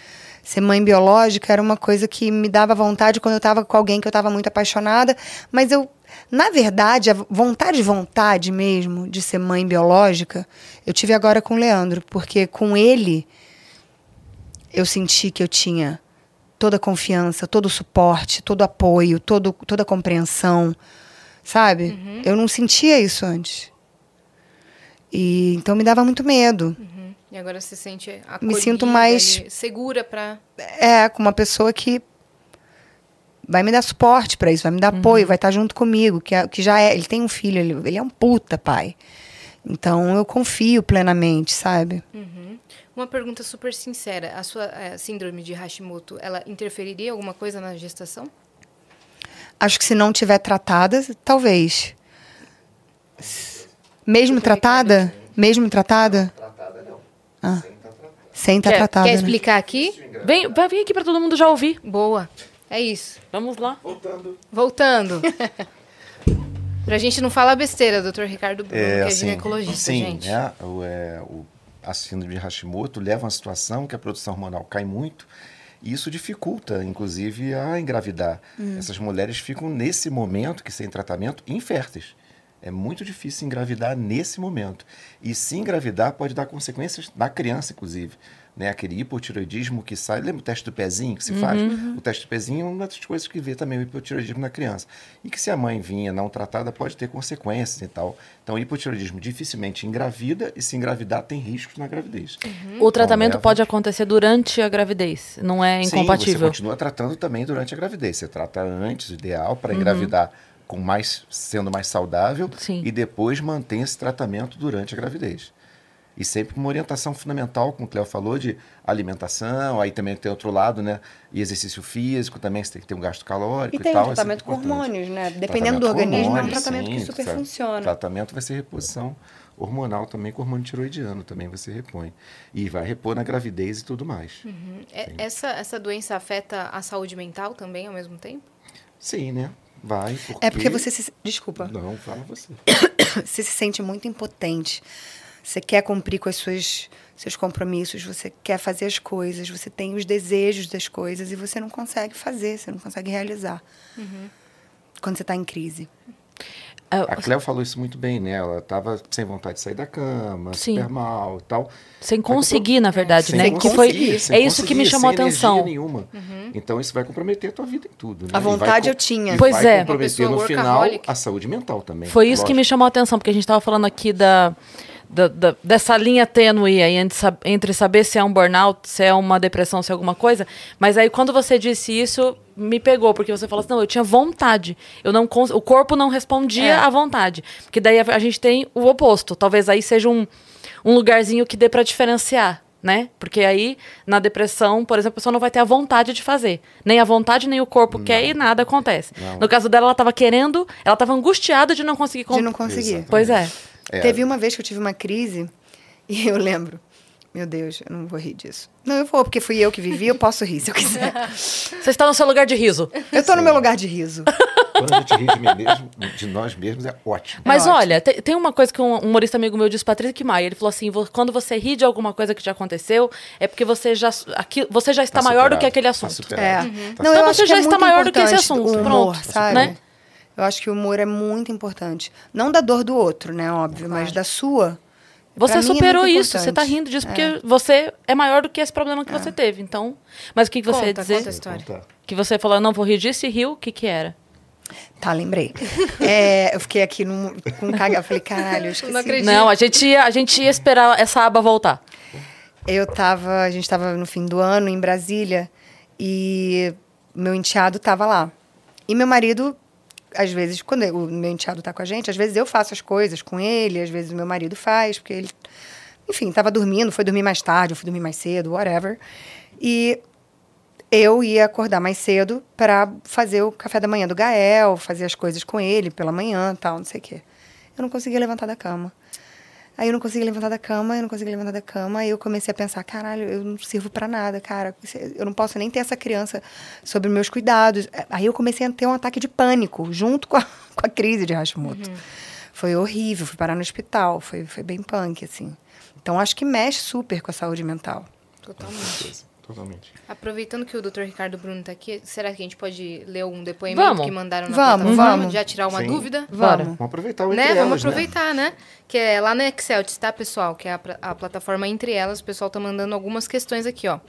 Ser mãe biológica era uma coisa que me dava vontade quando eu estava com alguém que eu estava muito apaixonada. Mas eu, na verdade, a vontade, vontade mesmo de ser mãe biológica, eu tive agora com o Leandro. Porque com ele, eu senti que eu tinha toda a confiança, todo o suporte, todo o apoio, todo, toda a compreensão. Sabe? Eu não sentia isso antes. E então me dava muito medo. Uhum. E agora você se sente acolhida, Me sinto mais- ali, segura para É, com uma pessoa que vai me dar suporte pra isso, vai me dar apoio, vai estar junto comigo, que, é- que já é, ele tem um filho, ele, ele é um puta pai. Então eu confio plenamente, sabe? Uma pergunta super sincera. A sua eh, síndrome de Hashimoto, ela interferiria alguma coisa na gestação? Acho que se não tiver tratada, talvez. Mesmo tratada? Mesmo tratada? Ah. Sem estar Quer- tratada. Quer né? explicar aqui? Vem, vai vir aqui pra todo mundo já ouvir. Boa. É isso. Vamos lá. Voltando. Voltando. pra gente não falar besteira, doutor Ricardo Bruno, que é ginecologista, sim, gente. né? O, é, o, a síndrome de Hashimoto leva a uma situação que a produção hormonal cai muito e isso dificulta, inclusive, a engravidar. Essas mulheres ficam, nesse momento, que sem tratamento, inférteis. É muito difícil engravidar nesse momento. E se engravidar, pode dar consequências na criança, inclusive. Né? Aquele hipotiroidismo que sai. Lembra o teste do pezinho que se faz? O teste do pezinho é uma das coisas que vê também o hipotiroidismo na criança. E que se a mãe vinha não tratada, pode ter consequências e tal. Então, o hipotiroidismo dificilmente engravida e se engravidar tem riscos na gravidez. O tratamento leva- pode acontecer durante a gravidez, não é Sim, você incompatível. continua tratando também durante a gravidez. Você trata antes, o ideal, para engravidar com mais, sendo mais saudável Sim. e depois mantém esse tratamento durante a gravidez. E sempre com uma orientação fundamental, como o Cléo falou, de alimentação, aí também tem outro lado, né? E exercício físico também, você tem que ter um gasto calórico E e, tem tal. um é tratamento sempre com importante. hormônios, né? Dependendo Tratamento do organismo, é um tratamento que sim, super sabe? funciona. tratamento vai ser reposição hormonal também, com hormônio tiroidiano também você repõe. E vai repor na gravidez e tudo mais. É- essa, essa doença afeta a saúde mental também ao mesmo tempo? Sim, né? Vai, porque... É porque você se. Desculpa. Não, fala você. Você se sente muito impotente. Você quer cumprir com os seus, seus compromissos, você quer fazer as coisas, você tem os desejos das coisas e você não consegue fazer, você não consegue realizar. Quando você está em crise. É, A Cleo falou isso muito bem, né? Ela estava sem vontade de sair da cama, Sim. super mal e tal. Sem conseguir, na verdade, Sem né? Que foi, conseguir, sem é isso que me conseguir, chamou a atenção. nenhuma. Então isso vai comprometer a tua vida em tudo. Né? A vai vontade eu tinha. e Pois vai é. comprometer no final a saúde mental também. Foi isso que me lógico. chamou a atenção, porque a gente estava falando aqui da, da- da- dessa linha tênue aí entre, entre saber se é um burnout, se é uma depressão, se é alguma coisa. Mas aí quando você disse isso, me pegou, porque você falou assim, não, eu tinha vontade. Eu não o corpo não respondia É. à vontade. Porque daí a, a gente tem o oposto. Talvez aí seja um, um lugarzinho que dê para diferenciar. Né? Porque aí, na depressão, por exemplo, a pessoa não vai ter a vontade de fazer. Nem a vontade, nem o corpo quer e nada acontece. Não. No caso dela, ela estava querendo, ela estava angustiada de não conseguir De não conseguir. Exato. Pois é. É. Teve uma vez que eu tive uma crise e eu lembro. Meu Deus, eu não vou rir disso. Não, eu vou, porque fui eu que vivi, eu posso rir se eu quiser. Você está no seu lugar de riso. Eu tô no meu lugar de riso. Quando a gente ri de, mim mesmo, de nós mesmos, é ótimo. Mas ótimo. olha, te- tem uma coisa que um humorista amigo meu disse, Patrick Maia, ele falou assim, "Vo- quando você ri de alguma coisa que já aconteceu, é porque você já, aqui, você já está Tá maior do superado, que aquele tá assunto. superado. É. Tá Não, Então eu você acho que já é está muito maior do que esse assunto, humor, pronto, sabe? né? Eu acho que o humor é muito importante. Não da dor do outro, né, óbvio, mas da sua. Você Pra é superou muito isso, você está rindo disso porque você é maior do que esse problema que você teve. Então, mas o que, que você ia Conta, dizer? conta a história. Que você falou, não vou rir disso e riu, o que que era? Tá, lembrei. É, eu fiquei aqui num, com um caga. Eu falei, caralho, eu esqueci. Não acredito. Não, a gente, ia, a gente ia esperar essa aba voltar. Eu tava, a gente tava no fim do ano em Brasília e meu enteado tava lá. E meu marido, às vezes, quando eu- o meu enteado tá com a gente, às vezes eu faço as coisas com ele, às vezes o meu marido faz, porque ele, enfim, tava dormindo, foi dormir mais tarde, eu fui dormir mais cedo, whatever. E eu ia acordar mais cedo para fazer o café da manhã do Gael, fazer as coisas com ele pela manhã, tal, não sei o quê. Eu não conseguia levantar da cama. Aí eu não conseguia levantar da cama, eu não conseguia levantar da cama, aí eu comecei a pensar, caralho, eu não sirvo para nada, cara. Eu não posso nem ter essa criança sobre meus cuidados. Aí eu comecei a ter um ataque de pânico, junto com a, com a crise de Hashimoto. Foi horrível, fui parar no hospital, foi, foi bem punk, assim. Então acho que mexe super com a saúde mental. Totalmente. Totalmente. Aproveitando que o Dr. Ricardo Bruno tá aqui, será que a gente pode ler algum depoimento Vamos. que mandaram na Vamos, plataforma? vamos. Já tirar uma Sim. dúvida? Bora. Vamos. Vamos aproveitar o entre Né? elas, Vamos aproveitar, né? Que é lá no Excel, tá, pessoal? Que é a, a plataforma Entre Elas. O pessoal tá mandando algumas questões aqui, ó.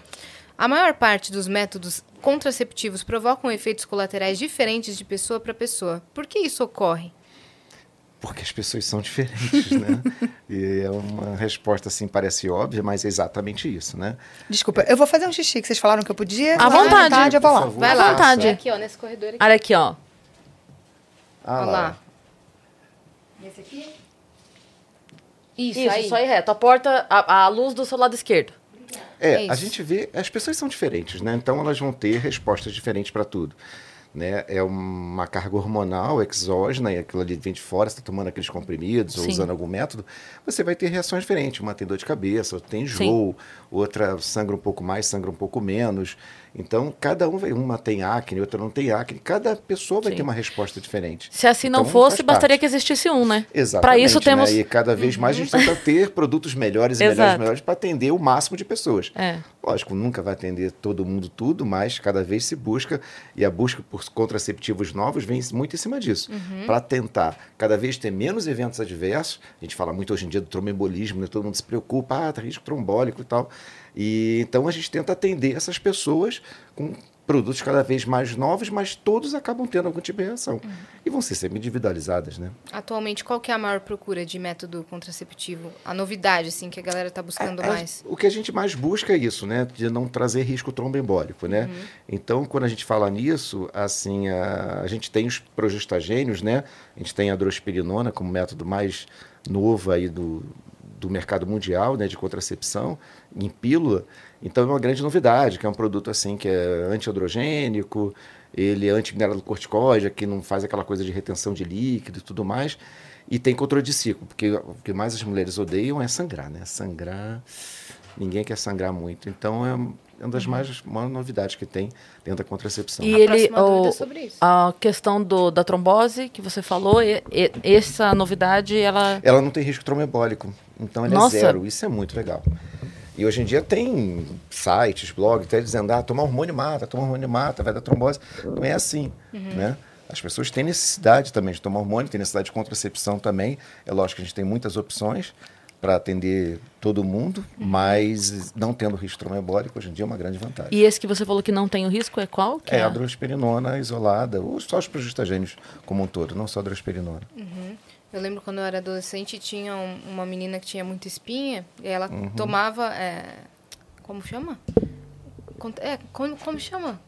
A maior parte dos métodos contraceptivos provocam efeitos colaterais diferentes de pessoa para pessoa. Por que isso ocorre? Porque as pessoas são diferentes, né? e é uma resposta assim, parece óbvia, mas é exatamente isso, né? Desculpa, eu vou fazer um xixi que vocês falaram que eu podia. À Vai, vontade. eu vou lá. Favor. Vai À lá. vontade. É aqui, ó, nesse corredor aqui. Olha aqui, ó. Ah, Olha lá. Esse aqui? Isso, Isso, aí. só ir reto. A porta, a, a luz do seu lado esquerdo. É É, a gente vê, as pessoas são diferentes, né? Então elas vão ter respostas diferentes para tudo. Né? É uma carga hormonal exógena e aquilo ali vem de fora, você está tomando aqueles comprimidos ou Sim. usando algum método, você vai ter reações diferentes. Uma tem dor de cabeça, outra tem enjoo, outra sangra um pouco mais, sangra um pouco menos. Então, cada um uma tem acne, outra não tem acne. Cada pessoa vai Sim. ter uma resposta diferente. Se assim não Então, fosse, faz bastaria que existisse um, né? Exatamente. Para isso temos. Né? E cada vez mais a gente tenta ter produtos melhores e melhores e melhores para atender o máximo de pessoas. É. Lógico, nunca vai atender todo mundo tudo, mas cada vez se busca, e a busca por contraceptivos novos vem muito em cima disso. Para tentar cada vez ter menos eventos adversos. A gente fala muito hoje em dia do tromboembolismo, né? todo mundo se preocupa, ah, tá risco trombólico e tal. E então a gente tenta atender essas pessoas com produtos cada vez mais novos, mas todos acabam tendo algum tipo de reação. E vão ser sempre individualizadas, né? Atualmente, qual que é a maior procura de método contraceptivo? A novidade, assim, que a galera tá buscando É, mais? O que a gente mais busca é isso, né? De não trazer risco tromboembólico, né? Então, quando a gente fala nisso, assim, a, a gente tem os progestagênios, né? A gente tem a drospirinona como método mais novo aí do, do mercado mundial, né? De contracepção em pílula. Então, é uma grande novidade, que é um produto, assim, que é antiandrogênico, ele é antimineral corticoide, que não faz aquela coisa de retenção de líquido e tudo mais. E tem controle de ciclo, porque o que mais as mulheres odeiam é sangrar, né? Sangrar, ninguém quer sangrar muito. Então é uma das mais maiores novidades que tem dentro da contracepção. E A ele, o- é sobre isso. a questão do, da trombose que você falou, e- e- essa novidade, ela. Ela não tem risco tromboembólico, então ela Nossa. é zero. Isso é muito legal. E hoje em dia tem sites, blogs, até dizendo, ah, tomar hormônio mata, tomar hormônio mata, vai dar trombose. Não é assim, né? As pessoas têm necessidade também de tomar hormônio, têm necessidade de contracepção também. É lógico que a gente tem muitas opções para atender todo mundo, mas não tendo risco trombólico hoje em dia é uma grande vantagem. E esse que você falou que não tem o risco é qual? Que É a drosperinona isolada, ou só os progestagênios como um todo, não só a drosperinona. Eu lembro quando eu era adolescente, tinha um- uma menina que tinha muita espinha, e ela Uhum. tomava. é, como chama? É, como, como chama?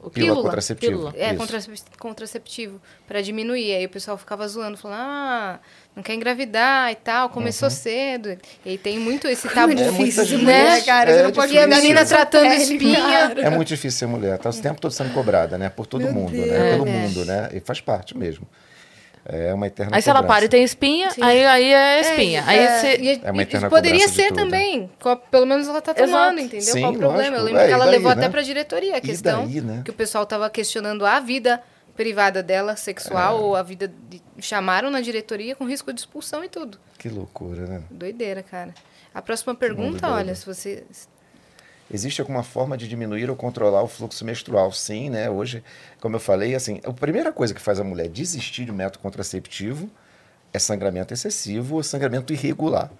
O Pílula pílula, contraceptiva. pílula. É, Isso. contracep- contraceptivo, para diminuir. Aí o pessoal ficava zoando, falando, ah, não quer engravidar e tal, começou cedo. E aí tem muito esse tabu. é muita difícil, gente- né, cara? Você é não pode E a menina tratando pele, espinha. cara. É muito difícil ser mulher, tá o tempo todo sendo cobrada, né? Por todo Meu mundo, Deus. né? Pelo É. mundo, né? E faz parte mesmo. É uma eterna Aí se ela para e tem espinha, Sim. aí, aí é espinha. É, aí é, você... e- É uma e eterna poderia ser tudo. também. Pelo menos ela tá tomando, Exato. entendeu? Sim, Qual o problema? lógico. Eu lembro É, que ela daí, levou né? até pra diretoria a questão. daí, né? Que o pessoal tava questionando a vida privada dela, sexual, É. ou a vida. De... Chamaram na diretoria com risco de expulsão e tudo. Que loucura, né? Doideira, cara. A próxima pergunta, olha, se você. Existe alguma forma de diminuir ou controlar o fluxo menstrual? Sim, né? Hoje, como eu falei, assim, a primeira coisa que faz a mulher desistir de um método contraceptivo é sangramento excessivo ou sangramento irregular.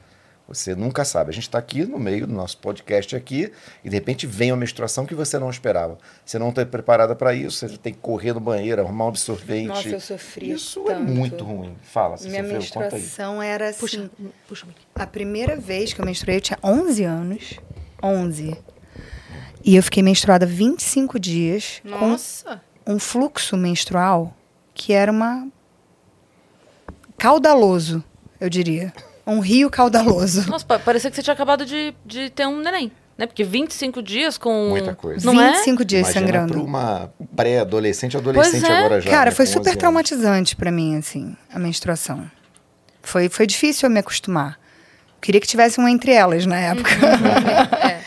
Você nunca sabe. A gente está aqui no meio do nosso podcast aqui e de repente vem uma menstruação que você não esperava. Você não está preparada para isso, você tem que correr no banheiro, arrumar um absorvente. Nossa, eu sofri Isso é tanto. muito ruim. Fala, você Minha sofreu? Conta aí. menstruação era assim. Puxa, puxa. Miki. A primeira vez que eu menstruei, eu tinha 11 anos. 11. E eu fiquei menstruada 25 dias Nossa! com um fluxo menstrual que era uma. caudaloso, eu diria. Um rio caudaloso. Nossa, pa- parecia que você tinha acabado de, de ter um neném. Né? Porque 25 dias com... Muita coisa. Não é? 25 dias Imagina sangrando. para uma pré-adolescente, adolescente Pois é. agora já. Cara, né, foi super 11 anos. traumatizante pra mim, assim, a menstruação. Foi, foi difícil eu me acostumar. Queria que tivesse um entre elas na época. É,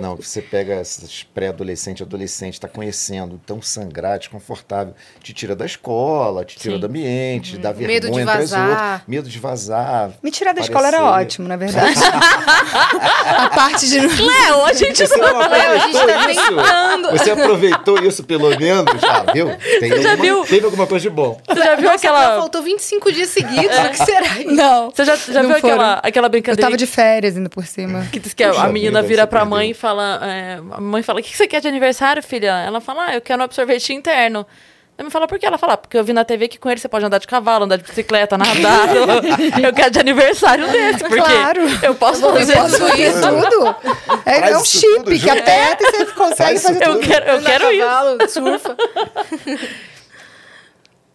não, você pega esses pré-adolescente, adolescente, tá conhecendo, tão sangrado, desconfortável, te tira da escola, te tira Sim. do ambiente, te dá Medo vergonha de entre as vazar. medo de vazar. Me tirar da escola era ótimo, na verdade. a parte de. Léo, a gente Você não a gente aproveitou tá isso? tentando. Você aproveitou isso pelo menos? Ah, viu? Tem Você já alguma- viu? Teve alguma coisa de bom. Você já viu Ela aquela... faltou 25 dias seguidos, o que será isso? Não. Você já, já Não viu foram. aquela, aquela Eu brincadeira tava de férias ainda por cima. que diz que a, a menina vira pra perdeu. Mãe fala... é, a mãe fala, o que você quer de aniversário, filha? Ela fala, ah, eu quero um absorvente interno. Ela me fala, por que? Ela fala, "Ah, porque eu vi na TV que com ele você pode andar de cavalo, andar de bicicleta, nadar. eu quero de aniversário desse, porque Claro. eu posso Eu fazer posso tudo isso. tudo. É, Faz é um isso chip tudo que aperta e você consegue Faz isso fazer Eu tudo. quero, eu Andar quero isso. cavalo, surfa.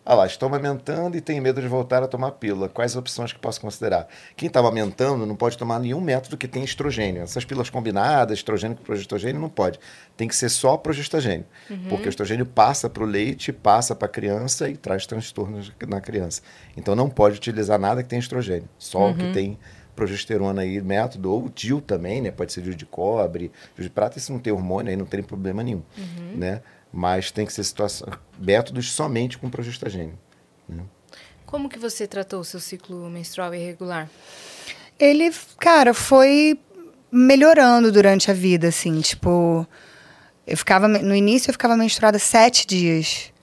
Ah lá, estou amamentando e tenho medo de voltar a tomar pílula. Quais opções que posso considerar? Quem está amamentando não pode tomar nenhum método que tenha estrogênio. Essas pílulas combinadas, estrogênio com progestogênio, não pode. Tem que ser só progestogênio. Porque o estrogênio passa para o leite, passa para a criança e traz transtornos na criança. Então não pode utilizar nada que tenha estrogênio. Só o que tem progesterona aí, método, ou DIL também, né? Pode ser DIL de cobre, DIL de prata, isso não tem hormônio, aí não tem problema nenhum, né? Mas tem que ser situação, métodos somente com progestagênio. Como que você tratou o seu ciclo menstrual irregular? Ele, cara, foi melhorando durante a vida, assim, tipo. Eu ficava. No início eu ficava menstruada sete dias.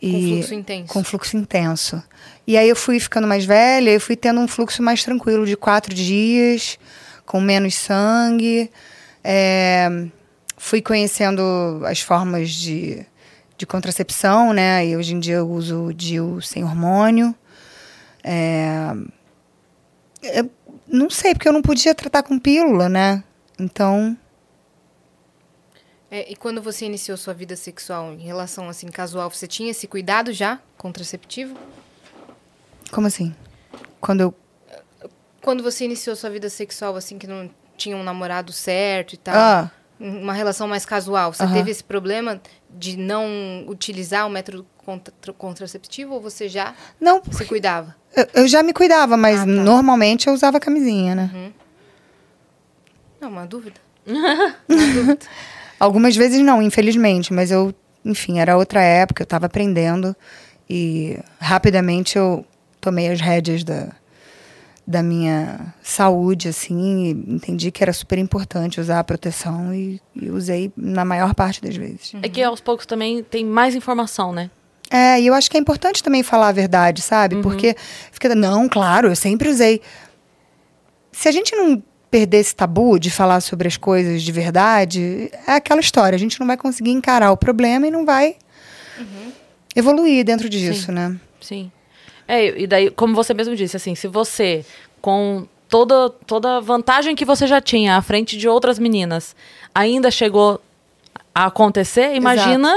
Com fluxo intenso. Com fluxo intenso. E aí eu fui ficando mais velha, eu fui tendo um fluxo mais tranquilo, de quatro dias, com menos sangue. É, fui conhecendo as formas de, de contracepção, né? E hoje em dia eu uso o DIU sem hormônio. É, eu não sei, porque eu não podia tratar com pílula, né? Então, É, e quando você iniciou sua vida sexual em relação assim casual, você tinha esse cuidado já contraceptivo? como assim? Quando eu. Quando você iniciou sua vida sexual assim que não tinha um namorado certo e tal, Ah, uma relação mais casual, você teve esse problema de não utilizar o método contra- contraceptivo ou você já não, se cuidava? eu, eu já me cuidava, mas Ah, tá. normalmente eu usava camisinha, né? Não, uma dúvida. Algumas vezes não, infelizmente, mas eu, enfim, era outra época, eu estava aprendendo e rapidamente eu tomei as rédeas da, da minha saúde, assim, entendi que era super importante usar a proteção e, e usei na maior parte das vezes. É que aos poucos também tem mais informação, né? É, e eu acho que é importante também falar a verdade, sabe? Porque fica, não, claro, eu sempre usei. Se a gente não perder esse tabu de falar sobre as coisas de verdade, é aquela história. A gente não vai conseguir encarar o problema e não vai evoluir dentro disso, né? Sim. É, e daí, como você mesmo disse, assim, se você, com toda, toda a vantagem que você já tinha à frente de outras meninas, ainda chegou a acontecer, imagina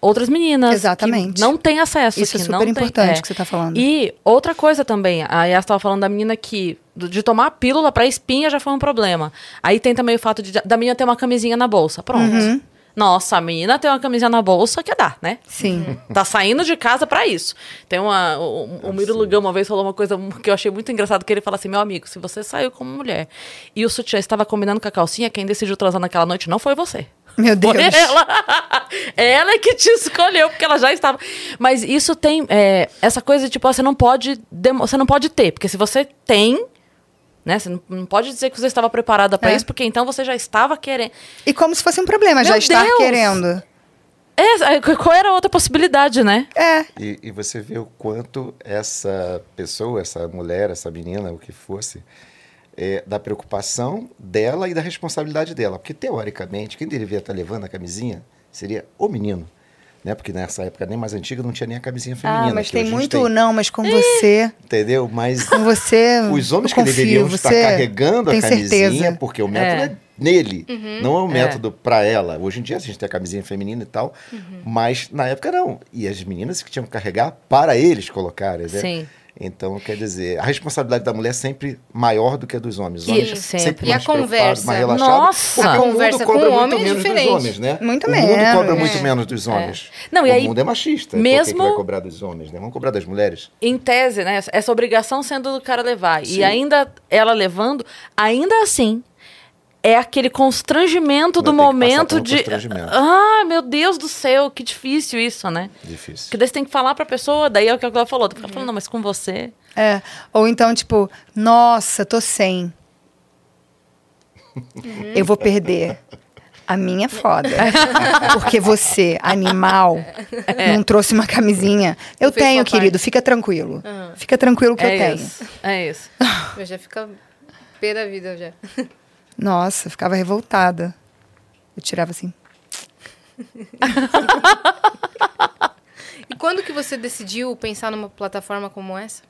outras meninas Exatamente. não têm acesso. Isso é que super não têm- importante é. que você tá falando. E outra coisa também, a Yas estava falando da menina que de tomar a pílula para espinha já foi um problema. Aí tem também o fato de, da menina ter uma camisinha na bolsa. Pronto. Uhum. Nossa, a menina tem uma camisinha na bolsa que dá, né? Sim. Tá saindo de casa pra isso. Tem uma. O, o Miro Lugão uma vez falou uma coisa que eu achei muito engraçado, que ele fala assim: meu amigo, se você saiu como mulher e o sutiã estava combinando com a calcinha, quem decidiu transar naquela noite não foi você. Meu Deus. Foi ela. ela é que te escolheu, porque ela já estava. Mas isso tem. é, essa coisa, tipo, ó, você não pode. demo- Você não pode ter, porque se você tem. Né, você não, não pode dizer que você estava preparada pra É. isso, porque então você já estava querendo. E como se fosse um problema já Meu estar Deus! querendo. É, qual era a outra possibilidade, né? É. E, e você vê o quanto essa pessoa, essa mulher, essa menina, o que fosse, é, da preocupação dela e da responsabilidade dela. Porque, teoricamente, quem deveria estar levando a camisinha seria o menino. Né? Porque nessa época nem mais antiga não tinha nem a camisinha feminina. Ah, mas tem muito não, mas com você, Entendeu? Mas com você, os homens que confio, deveriam estar carregando a tem camisinha, certeza. porque o método é, É. nele, Uhum. não é um método pra ela. Hoje em dia a gente tem a camisinha feminina e tal, Uhum. mas na época não. E as meninas que tinham que carregar para eles colocarem, né? Sim. Então, quer dizer, a responsabilidade da mulher é sempre maior do que a dos homens. Os E- homens sempre. E a conversa? mais relaxados, Nossa! porque A o mundo conversa com o muito homem é menos dos diferente. homens, né? Muito o menos. mundo cobra É. muito menos dos homens. Não, e o aí, mundo é machista. Por que mesmo- que vai cobrar dos homens, né? Vamos cobrar das mulheres. em tese, né? Essa obrigação sendo do cara levar. Sim. E ainda ela levando, ainda assim, é aquele constrangimento do Vai passar momento de. constrangimento. Ah, meu Deus do céu, que difícil isso, né? Difícil. Porque daí você tem que falar pra pessoa, daí é o que ela falou. Tu fica falando, não, mas com você. É. Ou então, tipo, nossa, tô sem. Eu vou perder. A minha é foda. Porque você, animal, não trouxe uma camisinha. Eu tenho, querido. Fica tranquilo. Fica tranquilo que eu é tenho. isso. É isso. Eu já fica pé da vida já. Nossa, ficava revoltada. Eu tirava assim. E quando que você decidiu pensar numa plataforma como essa?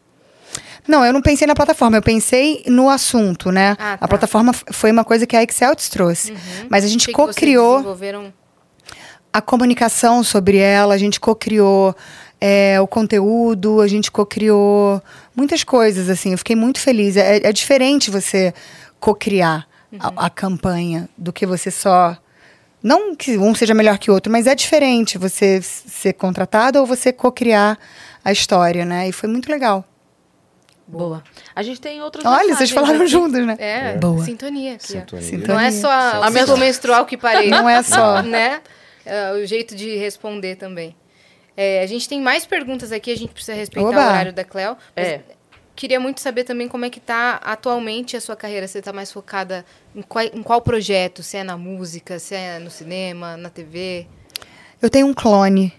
Não, eu não pensei na plataforma, eu pensei no assunto, né? Ah, tá. A plataforma foi uma coisa que a Excel te trouxe. Mas a gente co-criou desenvolveram? a comunicação sobre ela, a gente co-criou é, o conteúdo, a gente co-criou muitas coisas, assim. Eu fiquei muito feliz. É, é diferente você co-criar a, a campanha do que você só. Não que um seja melhor que o outro, mas é diferente você ser contratado ou você co-criar a história, né? E foi muito legal. Boa. A gente tem outros. Olha, vocês falaram juntos, né? É, Boa. sintonia. Aqui. Sintonia. Sintonia. Não é só a ciclo menstrual que parei. Não é só. né? É, o jeito de responder também. É, a gente tem mais perguntas aqui, a gente precisa respeitar Oba. o horário da Cleo. É. Queria muito saber também como é que tá atualmente a sua carreira. Você está mais focada em qual, em qual projeto? Se é na música, se é no cinema, na TV? Eu tenho um clone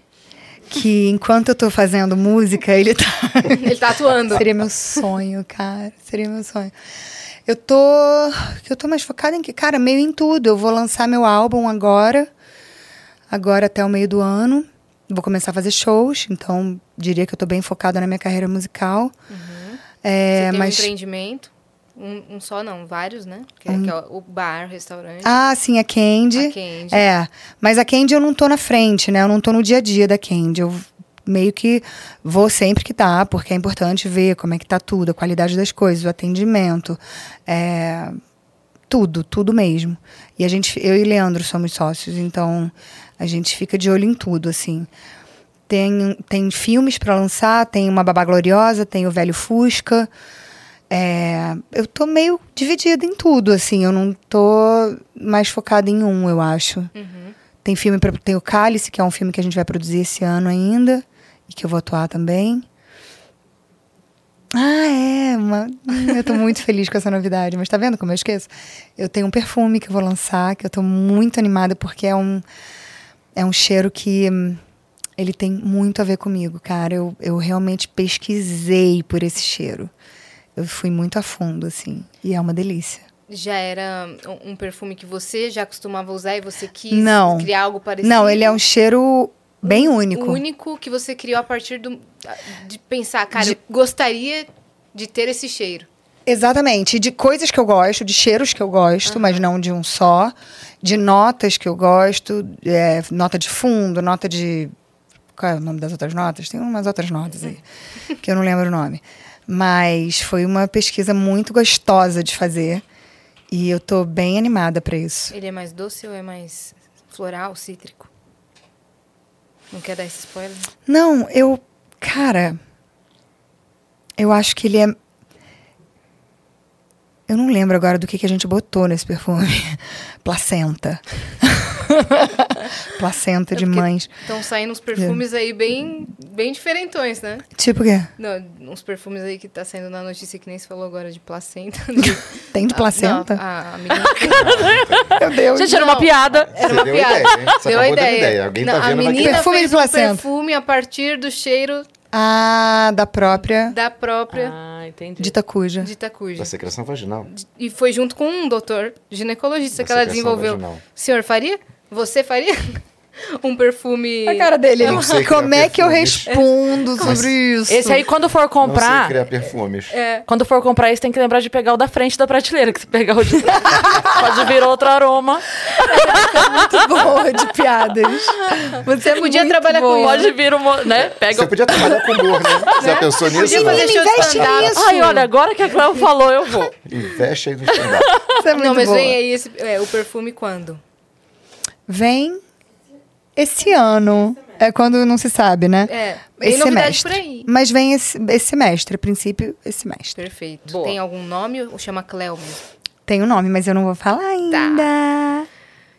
que, enquanto eu tô fazendo música, ele tá. Ele tá atuando. Seria meu sonho, cara. Seria meu sonho. Eu tô. Eu tô mais focada em que? Cara, meio em tudo. Eu vou lançar meu álbum agora. Agora até o meio do ano. Vou começar a fazer shows, então diria que eu tô bem focada na minha carreira musical. É, Você tem mas. um empreendimento? Um, um só não, vários, né? Que, é, que é o bar, o restaurante. Ah, sim, a Candy. A Candy. É, mas a Candy eu não tô na frente, né? Eu não tô no dia a dia da Candy. Eu meio que vou sempre que tá, porque é importante ver como é que tá tudo, a qualidade das coisas, o atendimento, é, tudo, tudo mesmo. E a gente, eu e Leandro somos sócios, então a gente fica de olho em tudo, assim. Tem, tem filmes para lançar, tem uma Babá Gloriosa, tem o Velho Fusca. É, eu tô meio dividida em tudo, assim. Eu não tô mais focada em um, eu acho. Uhum. Tem filme pra, tem o Cálice, que é um filme que a gente vai produzir esse ano ainda e que eu vou atuar também. Ah, é. Uma, eu tô muito feliz com essa novidade. Mas tá vendo como eu esqueço? Eu tenho um perfume que eu vou lançar, que eu tô muito animada porque é um é um cheiro que Ele tem muito a ver comigo, cara. Eu, eu realmente pesquisei por esse cheiro. Eu fui muito a fundo, assim. E é uma delícia. Já era um- um perfume que você já costumava usar e você quis Não. criar algo parecido? Não, ele é um cheiro bem único. único que você criou a partir do, de pensar, cara, De- eu gostaria de ter esse cheiro. Exatamente. De coisas que eu gosto, de cheiros que eu gosto, mas não de um só. De notas que eu gosto, é, nota de fundo, nota de. Qual é o nome das outras notas? Tem umas outras notas aí, que eu não lembro o nome. Mas foi uma pesquisa muito gostosa de fazer. E eu tô bem animada para isso. Ele é mais doce ou é mais floral, cítrico? Não quer dar esse spoiler? Não, eu. Cara. Eu acho que ele é. Eu não lembro agora do que, que a gente botou nesse perfume. Placenta. Placenta de É porque mães. Estão saindo uns perfumes aí bem, bem diferentões, né? Tipo o quê? Não, uns perfumes aí que tá saindo na notícia que nem se falou agora de placenta. Tem de placenta? Não, a, a menina... Meu Deus. Gente, era uma piada. Era Você uma deu piada. ideia, Deu a ideia. ideia. Alguém tá Não, vendo, a menina Perfume fez de um placenta. perfume a partir do cheiro Ah, da própria da própria Ah, entendi. de Tacuja. de Takuja. Da secreção vaginal. E foi junto com um doutor ginecologista Da que ela secreção desenvolveu. vaginal. O senhor faria? Você faria? um perfume... A cara dele. Não sei Como é que eu respondo sobre isso? Esse aí, quando for Não sei comprar. criar perfumes. É. Quando for comprar esse, tem que lembrar de pegar o da frente da prateleira, que se pegar o de trás, pode vir outro aroma. muito boa de piadas. Você é podia muito trabalhar com boa. isso. Pode vir um, né? Pega Você o... podia trabalhar com humor, né? Já pensou nisso? Podia fazer show de investe stand-up. nisso. Ai, olha, agora que a Cleo falou, eu vou. Investe aí no stand-up. Você é Não, mas boa. vem aí esse, é, o perfume quando? Vem esse ano. É quando não se sabe, né? É, esse semestre. por aí. Mas vem esse, esse semestre, a princípio, esse semestre. Perfeito. Boa. Tem algum nome ou chama Cleo mesmo? Tem o nome, mas eu não vou falar ainda.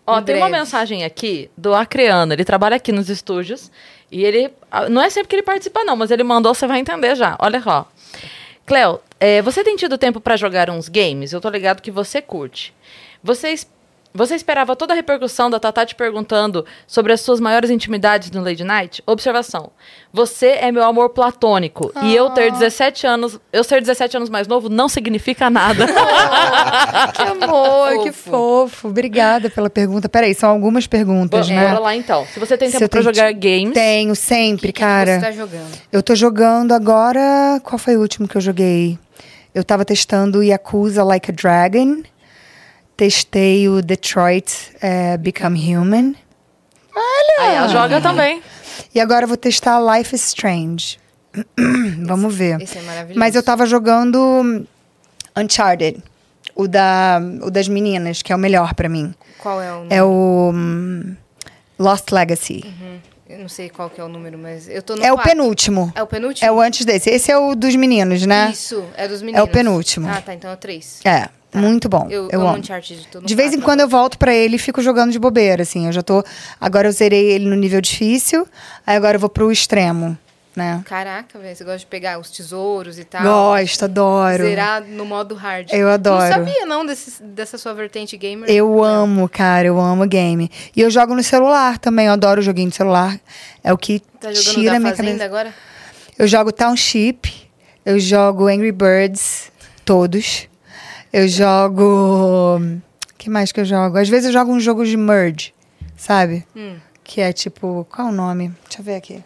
Ó, Em tem uma breve. mensagem aqui do Acreano. Ele trabalha aqui nos estúdios. E ele. ah, Não é sempre que ele participa, não, mas ele mandou, você vai entender já. Olha só. Cleo, é, você tem tido tempo pra jogar uns games? Eu tô ligado que você curte. Você, es- você esperava toda a repercussão da Tatá te perguntando sobre as suas maiores intimidades no Lady Night? Observação. Você é meu amor platônico. E eu ter 17 anos. Eu ser 17 anos mais novo não significa nada. Que amor, que Fofo. fofo. Obrigada pela pergunta. Peraí, são algumas perguntas, Bora né? lá então. Se você tem Se tempo pra tenho jogar games. Tenho, sempre, que cara. você tá jogando? Eu tô jogando agora. Qual foi o último que eu joguei? Eu tava testando Yakuza Like a Dragon. Testei o Detroit eh, Become Human. Aí ela joga também. E agora eu vou testar Life is Strange. Vamos ver. Esse é maravilhoso. Mas eu tava jogando Uncharted. O, da, o das meninas, que é o melhor pra mim. Qual é o número? É o hum, Lost Legacy. Eu não sei qual que é o número, mas eu tô no É o quatro. penúltimo. É o penúltimo? É o antes desse. Esse é o dos meninos, né? Isso, é dos meninos. penúltimo. Ah, tá, então é o três. É, muito bom. Eu, Eu, amo amo. Uncharted. Tô De vez em quando eu volto pra ele e fico jogando de bobeira, assim. Eu já tô. Agora eu zerei ele no nível difícil, aí agora eu vou pro extremo, né? Caraca, velho, você gosta de pegar os tesouros e tal. Gosto, adoro. Zerar no modo hard. Eu adoro. Não sabia, não, desse, dessa sua vertente gamer. Eu amo, cara, eu amo game. E eu jogo no celular também, eu adoro joguinho de celular. É o que Tá tira da minha cabeça. agora? Eu jogo Township, eu jogo Angry Birds, todos. Eu jogo. que mais que eu jogo? Às vezes eu jogo uns jogos de merge, sabe? Hum. Que é tipo. Qual é o nome? Deixa eu ver aqui.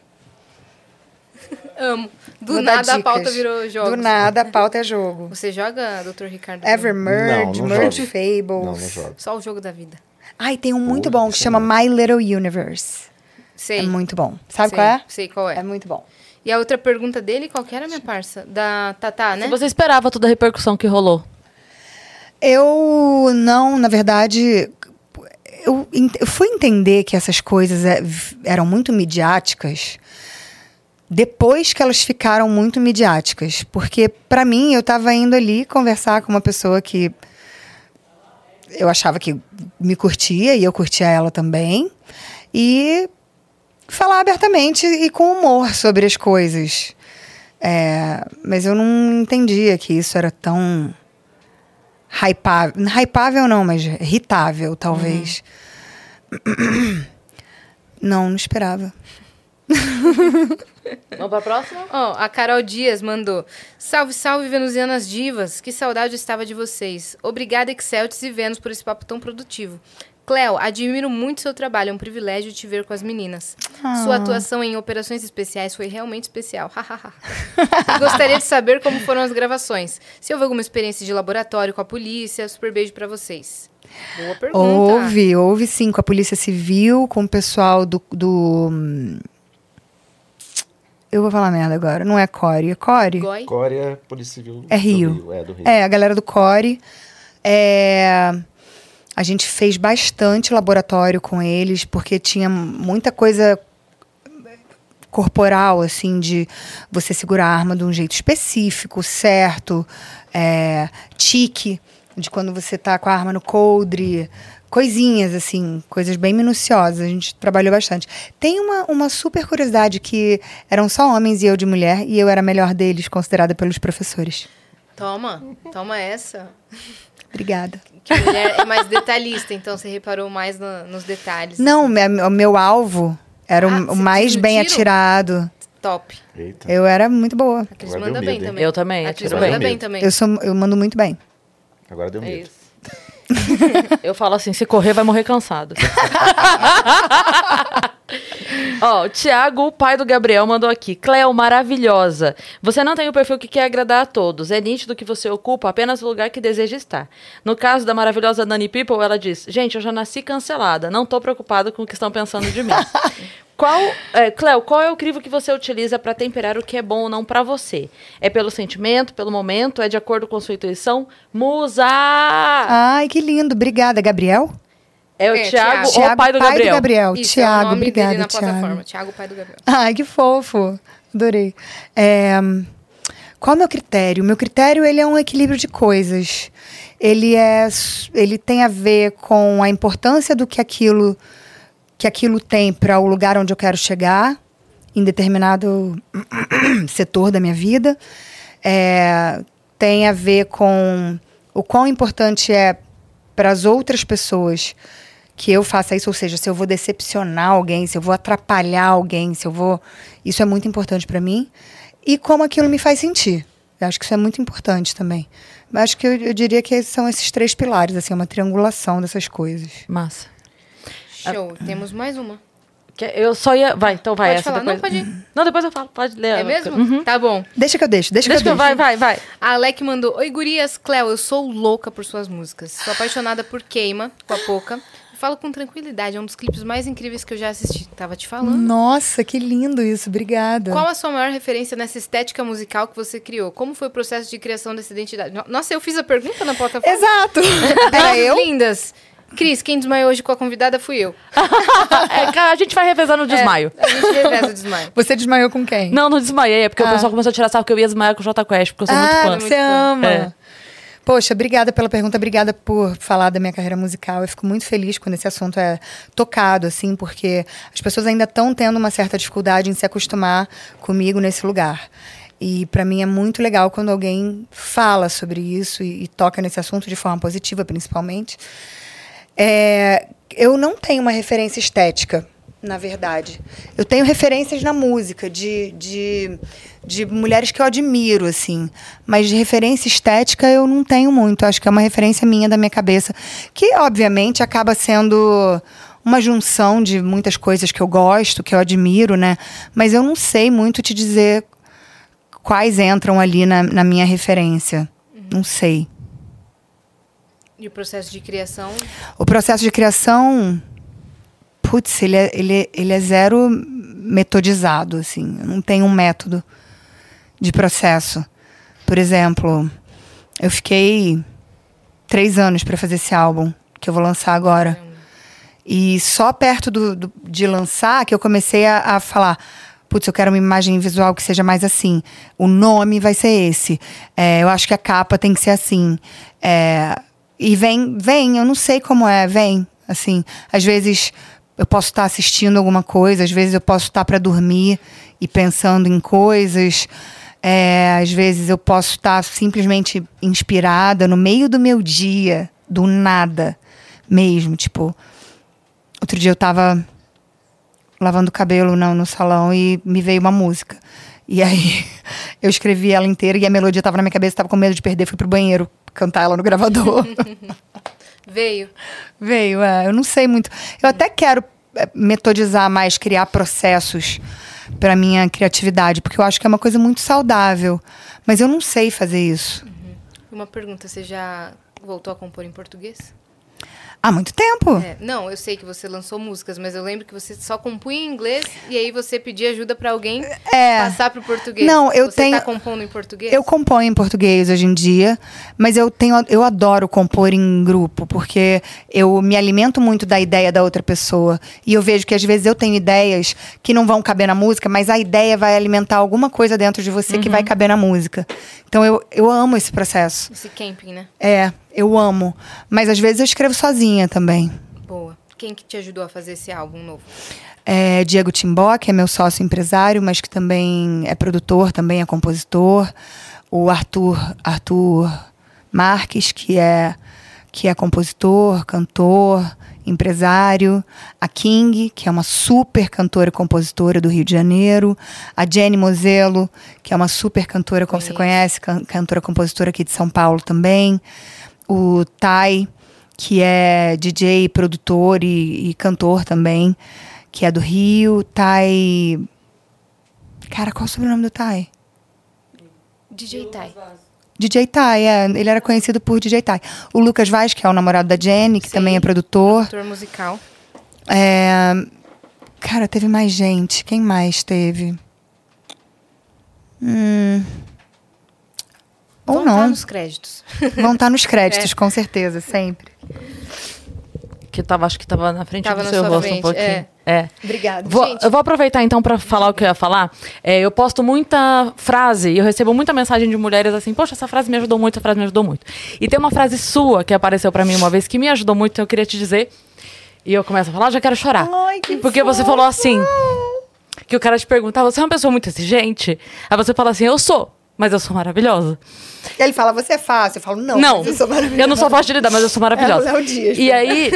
Amo. Do Vou nada a pauta virou jogos. Do nada, a pauta é jogo. Você joga, Dr. Ricardo? Evermerge, Não, não Merge jogo. Fables. Não, não jogo. Só o jogo da vida. Ai, tem um muito bom que isso chama. My Little Universe. Sei. É muito bom. Sabe sei, qual é? Sei qual é. É muito bom. E a outra pergunta dele, qual que era, minha parça? Da Tatá, né? Se você esperava toda a repercussão que rolou. Eu não, na verdade, eu, eu fui entender que essas coisas é, eram muito midiáticas depois que elas ficaram muito midiáticas. Porque, pra mim, eu estava indo ali conversar com uma pessoa que eu achava que me curtia e eu curtia ela também. E falar abertamente e com humor sobre as coisas. É, mas eu não entendia que isso era tão hypável. Hypável não, mas irritável, talvez. Não, não esperava. Vamos pra próxima? Ó, a Carol Dias mandou. Salve, salve, venusianas divas. Que saudade estava de vocês. Obrigada, Exceltis e Vênus, por esse papo tão produtivo. Cleo, admiro muito seu trabalho. É um privilégio te ver com as meninas. Sua atuação em operações especiais foi realmente especial. Hahaha. Gostaria de saber como foram as gravações. Se houve alguma experiência de laboratório com a polícia. Super beijo pra vocês. Boa pergunta. Houve, houve sim, com a Polícia Civil, com o pessoal do. do eu vou falar merda agora. Não é Core, é Core? Goi? Coreia, Polícia Civil. É do Rio. É, do Rio. É, a galera do Core. É, a gente fez bastante laboratório com eles, porque tinha muita coisa corporal, assim, de você segurar a arma de um jeito específico, certo, é, tique, de quando você tá com a arma no coldre, coisinhas, assim, coisas bem minuciosas. A gente trabalhou bastante. Tem uma, uma super curiosidade que eram só homens e eu de mulher, e eu era a melhor deles, considerada pelos professores. Toma, toma essa. Obrigada. Que mulher é mais detalhista, então você reparou mais no- nos detalhes. Não, o meu alvo era o- Ah, o, mais bem tiro? atirado. Top. Eita. Eu era muito boa. A Cris manda bem hein? também. Eu também, A Cris atiro manda bem. também. Eu, sou, eu mando muito bem. Agora deu É medo. isso. Eu falo assim, se correr vai morrer cansado. Ó, o Thiago, o pai do Gabriel, mandou aqui. Cleo, maravilhosa. Você não tem o perfil que quer agradar a todos. É nítido que você ocupa apenas o lugar que deseja estar. No caso da maravilhosa Nani People, ela diz: Gente, eu já nasci cancelada. Não tô preocupada com o que estão pensando de mim. Qual, é, Cleo, qual é o crivo que você utiliza para temperar o que é bom ou não para você? É pelo sentimento, pelo momento? É de acordo com sua intuição? Musa! Ai, que lindo. Obrigada, Gabriel. É o É, Thiago, Thiago. o pai do pai Gabriel. do Gabriel. Isso, Tiago, é o nome obrigada, dele na Tiago. plataforma. Thiago, pai do Gabriel. Ai, que fofo. Adorei. É, qual é o meu critério? O meu critério ele é um equilíbrio de coisas. Ele é, ele tem a ver com a importância do que aquilo que aquilo tem para o lugar onde eu quero chegar em determinado setor da minha vida. É, tem a ver com o quão importante é para as outras pessoas que eu faça isso, ou seja, se eu vou decepcionar alguém, se eu vou atrapalhar alguém, se eu vou, isso é muito importante para mim e como aquilo me faz sentir. Eu acho que isso é muito importante também. Mas acho que eu, eu diria que são esses três pilares, assim, uma triangulação dessas coisas. Massa. Show. Temos mais uma. Eu só ia. Vai, então vai. Pode essa falar. depois... Não, pode ir. Não, depois eu falo. Pode ler. É mesmo? Uhum. Tá bom. Deixa que eu deixo, deixa, Deixa que eu eu. deixo. Vai, vai, vai. A Alec mandou: Oi, gurias, Cleo, eu sou louca por suas músicas. Sou apaixonada por Queima, com a Poca. Falo com tranquilidade, é um dos clipes mais incríveis que eu já assisti. Tava te falando. Nossa, que lindo isso, obrigada. Qual a sua maior referência nessa estética musical que você criou? Como foi o processo de criação dessa identidade? No- Nossa, eu fiz a pergunta na plataforma. Exato. Era Era eu? lindas. Cris, quem desmaiou hoje com a convidada fui eu. É, cara, a gente vai revezando o desmaio. É, a gente reveza o desmaio. Você desmaiou com quem? Não, não desmaiei. É porque o Ah. pessoal começou a tirar sarro que eu ia desmaiar com o Jota Quest, porque eu sou muito ah, fã. muito você fã. ama. É. Poxa, obrigada pela pergunta, obrigada por falar da minha carreira musical. Eu fico muito feliz quando esse assunto é tocado, assim, porque as pessoas ainda estão tendo uma certa dificuldade em se acostumar comigo nesse lugar. E para mim é muito legal quando alguém fala sobre isso e, e toca nesse assunto de forma positiva, principalmente. É, eu não tenho uma referência estética, na verdade. Eu tenho referências na música de, de, de mulheres que eu admiro, assim. Mas de referência estética eu não tenho muito. Acho que é uma referência minha da minha cabeça. Que, obviamente, acaba sendo uma junção de muitas coisas que eu gosto, que eu admiro, né? Mas eu não sei muito te dizer quais entram ali na, na minha referência. Não sei. E o processo de criação? O processo de criação, putz, ele é, ele, ele é zero metodizado, assim. Não tenho um método de processo. Por exemplo, eu fiquei três anos para fazer esse álbum que eu vou lançar agora. E só perto do, do- de lançar que eu comecei a, a falar. Putz, eu quero uma imagem visual que seja mais assim. O nome vai ser esse. É, eu acho que a capa tem que ser assim. É, e vem, vem, eu não sei como é, vem. Assim, às vezes eu posso estar assistindo alguma coisa, às vezes eu posso estar para dormir e pensando em coisas. É, às vezes eu posso estar simplesmente inspirada no meio do meu dia, do nada mesmo. Tipo, outro dia eu tava lavando o cabelo no, no salão e me veio uma música. E aí eu escrevi ela inteira e a melodia estava na minha cabeça, estava com medo de perder, fui pro banheiro cantar ela no gravador. Veio. Veio, é. Eu não sei muito. Eu até quero é, metodizar mais, criar processos para minha criatividade, porque eu acho que é uma coisa muito saudável. Mas eu não sei fazer isso. Uma pergunta, você já voltou a compor em português? Há muito tempo. É, não, eu sei que você lançou músicas, mas eu lembro que você só compunha em inglês e aí você pedia ajuda pra alguém É. passar pro português. Não, eu você tenho- tá compondo em português? Eu componho em português hoje em dia, mas eu tenho eu adoro compor em grupo, porque eu me alimento muito da ideia da outra pessoa. E eu vejo que às vezes eu tenho ideias que não vão caber na música, mas a ideia vai alimentar alguma coisa dentro de você que vai caber na música. Então eu, eu amo esse processo. Esse camping, né? É, eu amo. Mas às vezes eu escrevo sozinha também. Boa. Quem que te ajudou a fazer esse álbum novo? É, Diego Timbó, que é meu sócio empresário, mas que também é produtor, também é compositor. O Arthur, Arthur Marques, que é, que é compositor, cantor, empresário. A King, que é uma super cantora e compositora do Rio de Janeiro. A Jenny Mozelo, que é uma super cantora, como você conhece, can- cantora compositora aqui de São Paulo também. O Tai, que é DJ, produtor e, e cantor também, que é do Rio. Tai. Cara, qual é o sobrenome do Tai? DJ Tai. DJ Tai, é. Ele era conhecido por DJ Tai. O Lucas Vaz, que é o namorado da Jenny, que Sim. também é produtor. Ator musical. É, Cara, teve mais gente. Quem mais teve? Hum. Ou Vão tá não. nos créditos. Vão estar nos créditos, É. com certeza, sempre. Que tava, acho que tava na frente Tava do seu rosto um frente, pouquinho. é. é. Obrigada. Vou- Gente. eu vou aproveitar então pra falar o que eu ia falar. É, eu posto muita frase e eu recebo muita mensagem de mulheres assim: Poxa, essa frase me ajudou muito, essa frase me ajudou muito. E tem uma frase sua que apareceu pra mim uma vez que me ajudou muito, eu queria te dizer. E eu começo a falar, já quero chorar. Ai, que Porque você falou assim: que o cara te pergunta, você é uma pessoa muito exigente? Aí você fala assim: Eu sou, mas eu sou maravilhosa. E ele fala, você é fácil. Eu falo, não, Não, eu sou maravilhosa. eu não sou fácil de lidar, mas eu sou maravilhosa. É o Léo Dias, E né? aí,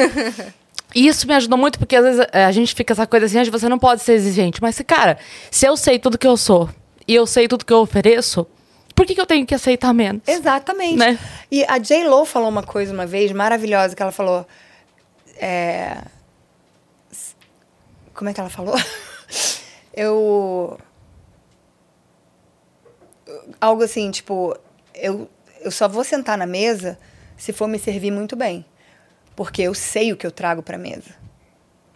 isso me ajudou muito, porque às vezes é, a gente fica essa coisa assim, você não pode ser exigente. Mas, cara, se eu sei tudo que eu sou e eu sei tudo que eu ofereço, por que, que eu tenho que aceitar menos? Exatamente. Né? E a J. Lo falou uma coisa uma vez maravilhosa, que ela falou. é, Como é que ela falou? Eu. Algo assim, tipo, eu, eu só vou sentar na mesa se for me servir muito bem. Porque eu sei o que eu trago pra mesa.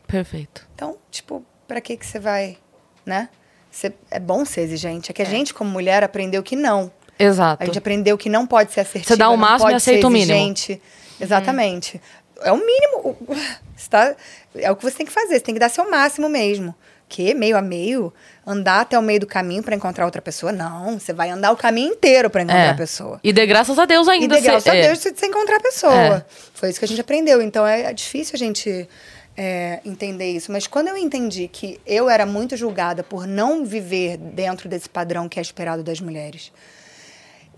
Perfeito. Então, tipo, pra que que você vai, né? Você- é bom ser exigente. É que a gente, como mulher, aprendeu que não. Exato. A gente aprendeu que não pode ser assertiva. Você dá o máximo e aceita o mínimo. exigente. Exatamente. É o mínimo. Tá- é o que você tem que fazer. Você tem que dar seu máximo mesmo. Que meio a meio, andar até o meio do caminho pra encontrar outra pessoa? Não, você vai andar o caminho inteiro pra encontrar É. a pessoa. E dê graças a Deus E ainda. de graças se- a é. Deus você você encontrar a pessoa. É. Foi isso que a gente aprendeu. Então é, é difícil a gente é, entender isso. Mas quando eu entendi que eu era muito julgada por não viver dentro desse padrão que é esperado das mulheres.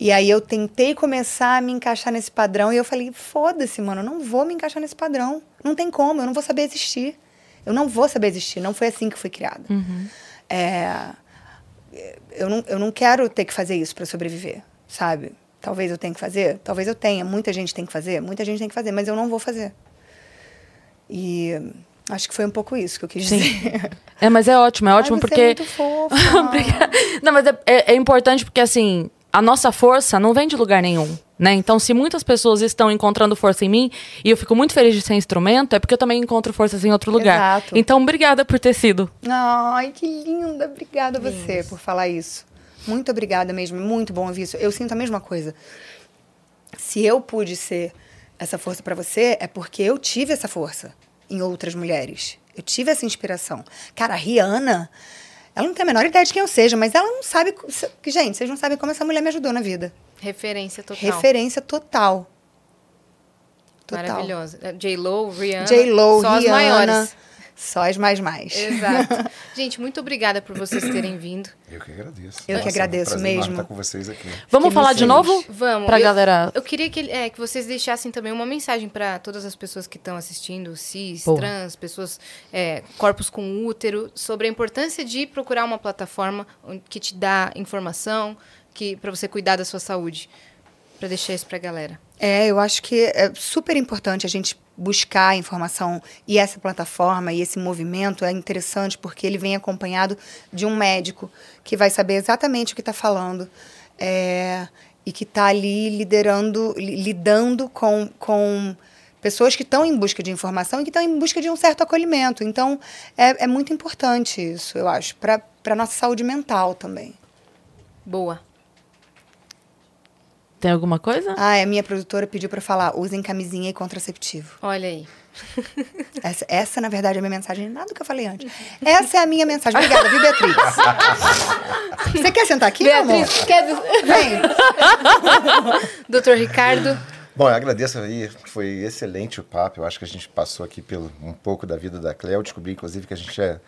E aí eu tentei começar a me encaixar nesse padrão e eu falei, foda-se, mano, eu não vou me encaixar nesse padrão. Não tem como, eu não vou saber existir. Eu não vou saber existir. Não foi assim que fui criada. É, eu não, eu não quero ter que fazer isso para sobreviver, sabe? Talvez eu tenha que fazer, talvez eu tenha, muita gente tem que fazer, muita gente tem que fazer, mas eu não vou fazer. E acho que foi um pouco isso que eu quis dizer. É, mas é ótimo, é ótimo Ai, você porque. É muito fofa. Não, mas é, é- é importante porque, assim, a nossa força não vem de lugar nenhum, né? Então, se muitas pessoas estão encontrando força em mim, e eu fico muito feliz de ser instrumento, é porque eu também encontro forças em outro lugar. Exato. Então, obrigada por ter sido. Ai, que linda. Obrigada a você por falar isso. Muito obrigada mesmo. Muito bom ouvir isso. Eu sinto a mesma coisa. Se eu pude ser essa força para você, é porque eu tive essa força em outras mulheres. Eu tive essa inspiração. Cara, a Rihanna, ela não tem a menor ideia de quem eu seja, mas ela não sabe. Gente, vocês não sabem como essa mulher me ajudou na vida. Referência total. Referência total. Total. Maravilhosa. J-Lo, Rihanna. J-Lo, Rihanna. as maiores. Só as mais mais. Exato. Gente, muito obrigada por vocês terem vindo. Eu que agradeço. Eu que Nossa, agradeço é um mesmo. estar com vocês aqui. Vamos Fiquei falar muito de novo? Vamos. Pra eu, galera. Eu queria que, é, que vocês deixassem também uma mensagem para todas as pessoas que estão assistindo, cis, trans, pessoas, é, corpos com útero, sobre a importância de procurar uma plataforma que te dá informação, que para você cuidar da sua saúde. Para deixar isso pra galera. É, eu acho que é super importante a gente buscar informação e essa plataforma e esse movimento é interessante porque ele vem acompanhado de um médico que vai saber exatamente o que está falando é, e que está ali liderando, li- lidando com, com pessoas que estão em busca de informação e que estão em busca de um certo acolhimento. Então, é, é muito importante isso, eu acho, para a nossa saúde mental também. Boa. Tem alguma coisa? Ah, a minha produtora pediu para falar, usem camisinha e contraceptivo. Olha aí. Essa, essa, na verdade, é a minha mensagem. Nada do que eu falei antes. Essa é a minha mensagem. Obrigada, viu, Beatriz? Você quer sentar aqui, meu amor? Beatriz, quer... Vem. Doutor Ricardo. Bom, eu agradeço aí, foi excelente o papo. Eu acho que a gente passou aqui pelo, um pouco da vida da Cléo. Descobri, inclusive, que a gente é.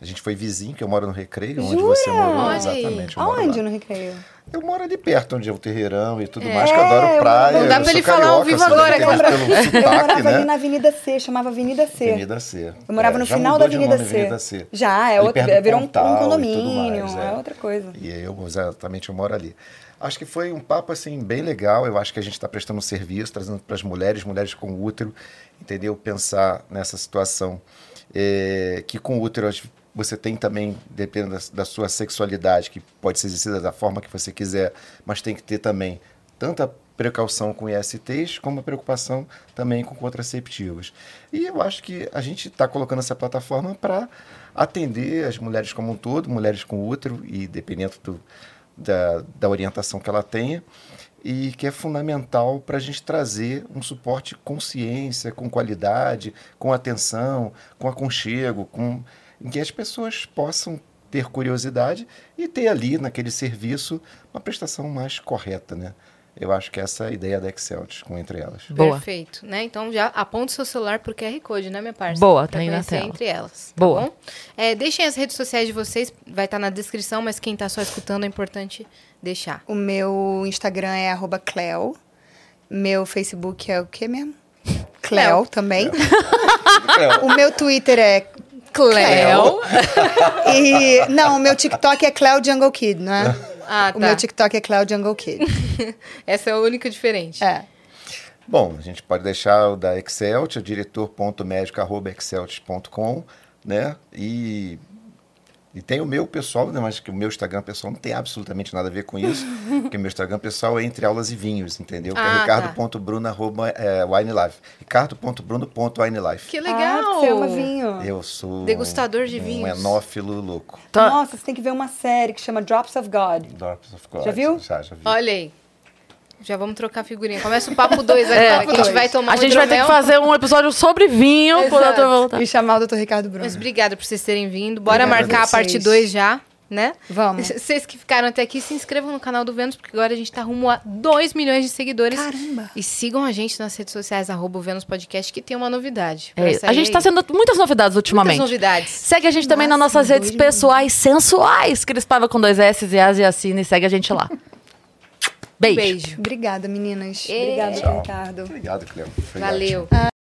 A gente foi vizinho, que eu moro no Recreio, onde você morou. Olha. Exatamente. Eu Aonde lá. no recreio? eu moro ali perto, onde é o terreirão e tudo mais, que eu adoro eu- praia. não dá eu pra ele falar ao vivo você agora, cara. Eu sotaque, morava né? ali na Avenida C, chamava Avenida C. Avenida C. Eu morava É, no final da Avenida C. Avenida C. Já, é do virou um, um condomínio, mais, é. outra coisa. E eu, exatamente, eu moro ali. Acho que foi um papo, assim, bem legal. Eu acho que a gente está prestando um serviço, trazendo para as mulheres, mulheres com útero, entendeu? Pensar nessa situação. É, que com útero você tem também, dependendo da, da sua sexualidade, que pode ser exercida da forma que você quiser, mas tem que ter também tanta precaução com ISTs, como a preocupação também com contraceptivos. E eu acho que a gente está colocando essa plataforma para atender as mulheres como um todo, mulheres com útero, e dependendo do, da, da orientação que ela tenha, e que é fundamental para a gente trazer um suporte com ciência, com qualidade, com atenção, com aconchego, com, em que as pessoas possam ter curiosidade e ter ali naquele serviço uma prestação mais correta, né? Eu acho que essa é a ideia da Excel, com entre elas. Boa. Perfeito, né? Então já aponta o seu celular pro QR Code, né, minha parça? Boa, pra tá aí na tela. entre elas. tá Boa. bom? É, deixem as redes sociais de vocês, vai estar na descrição, mas quem tá só escutando é importante deixar. O meu Instagram é arroba Cleo. Meu Facebook é o quê mesmo? Cleo também. O meu Twitter é Cleo. E. Não, o meu TikTok é Cleo Jungle Kid, não é? Ah, O tá. meu TikTok é Cleo Jungle Kid. Essa é a única diferente. É. Bom, a gente pode deixar o da Excelt, o diretor.médico.excelt.com, né? E, e tem o meu pessoal, né? mas que o meu Instagram pessoal não tem absolutamente nada a ver com isso, porque o meu Instagram pessoal é entre aulas e vinhos, entendeu? Que Ah, é ricardo.bruno, arroba, é, winelife. ricardo.bruno.winelife. Que Ah, legal! você ama vinho. Eu sou Degustador de um vinhos. enófilo louco. Tá. Nossa, você tem que ver uma série que chama Drops of God. Drops of God. Já viu? Já, já vi. Olha aí. Já vamos trocar figurinha. Começa o papo 2 agora, É, que a gente dois. vai tomar A um gente vai ter que fazer um episódio sobre vinho Exato. doutor voltar. E chamar o Dr. Ricardo Bruno. Mas obrigada por vocês terem vindo. Bora Obrigada marcar a parte vocês. 2 já, né? Vamos. Vocês que ficaram até aqui, se inscrevam no canal do Vênus, porque agora a gente tá rumo a 2 milhões de seguidores. Caramba. E sigam a gente nas redes sociais, arroba o Vênus Podcast, que tem uma novidade. É, a gente tá aí. sendo muitas novidades ultimamente. Muitas novidades. Segue a gente também nas Nossa, nossas redes pessoais sensuais, Crispava com dois S e As e Assine. Segue a gente lá. Beijo. Beijo. Obrigada, meninas. E- Obrigada. Ricardo. Obrigado, Cleo. Foi Valeu. ótimo.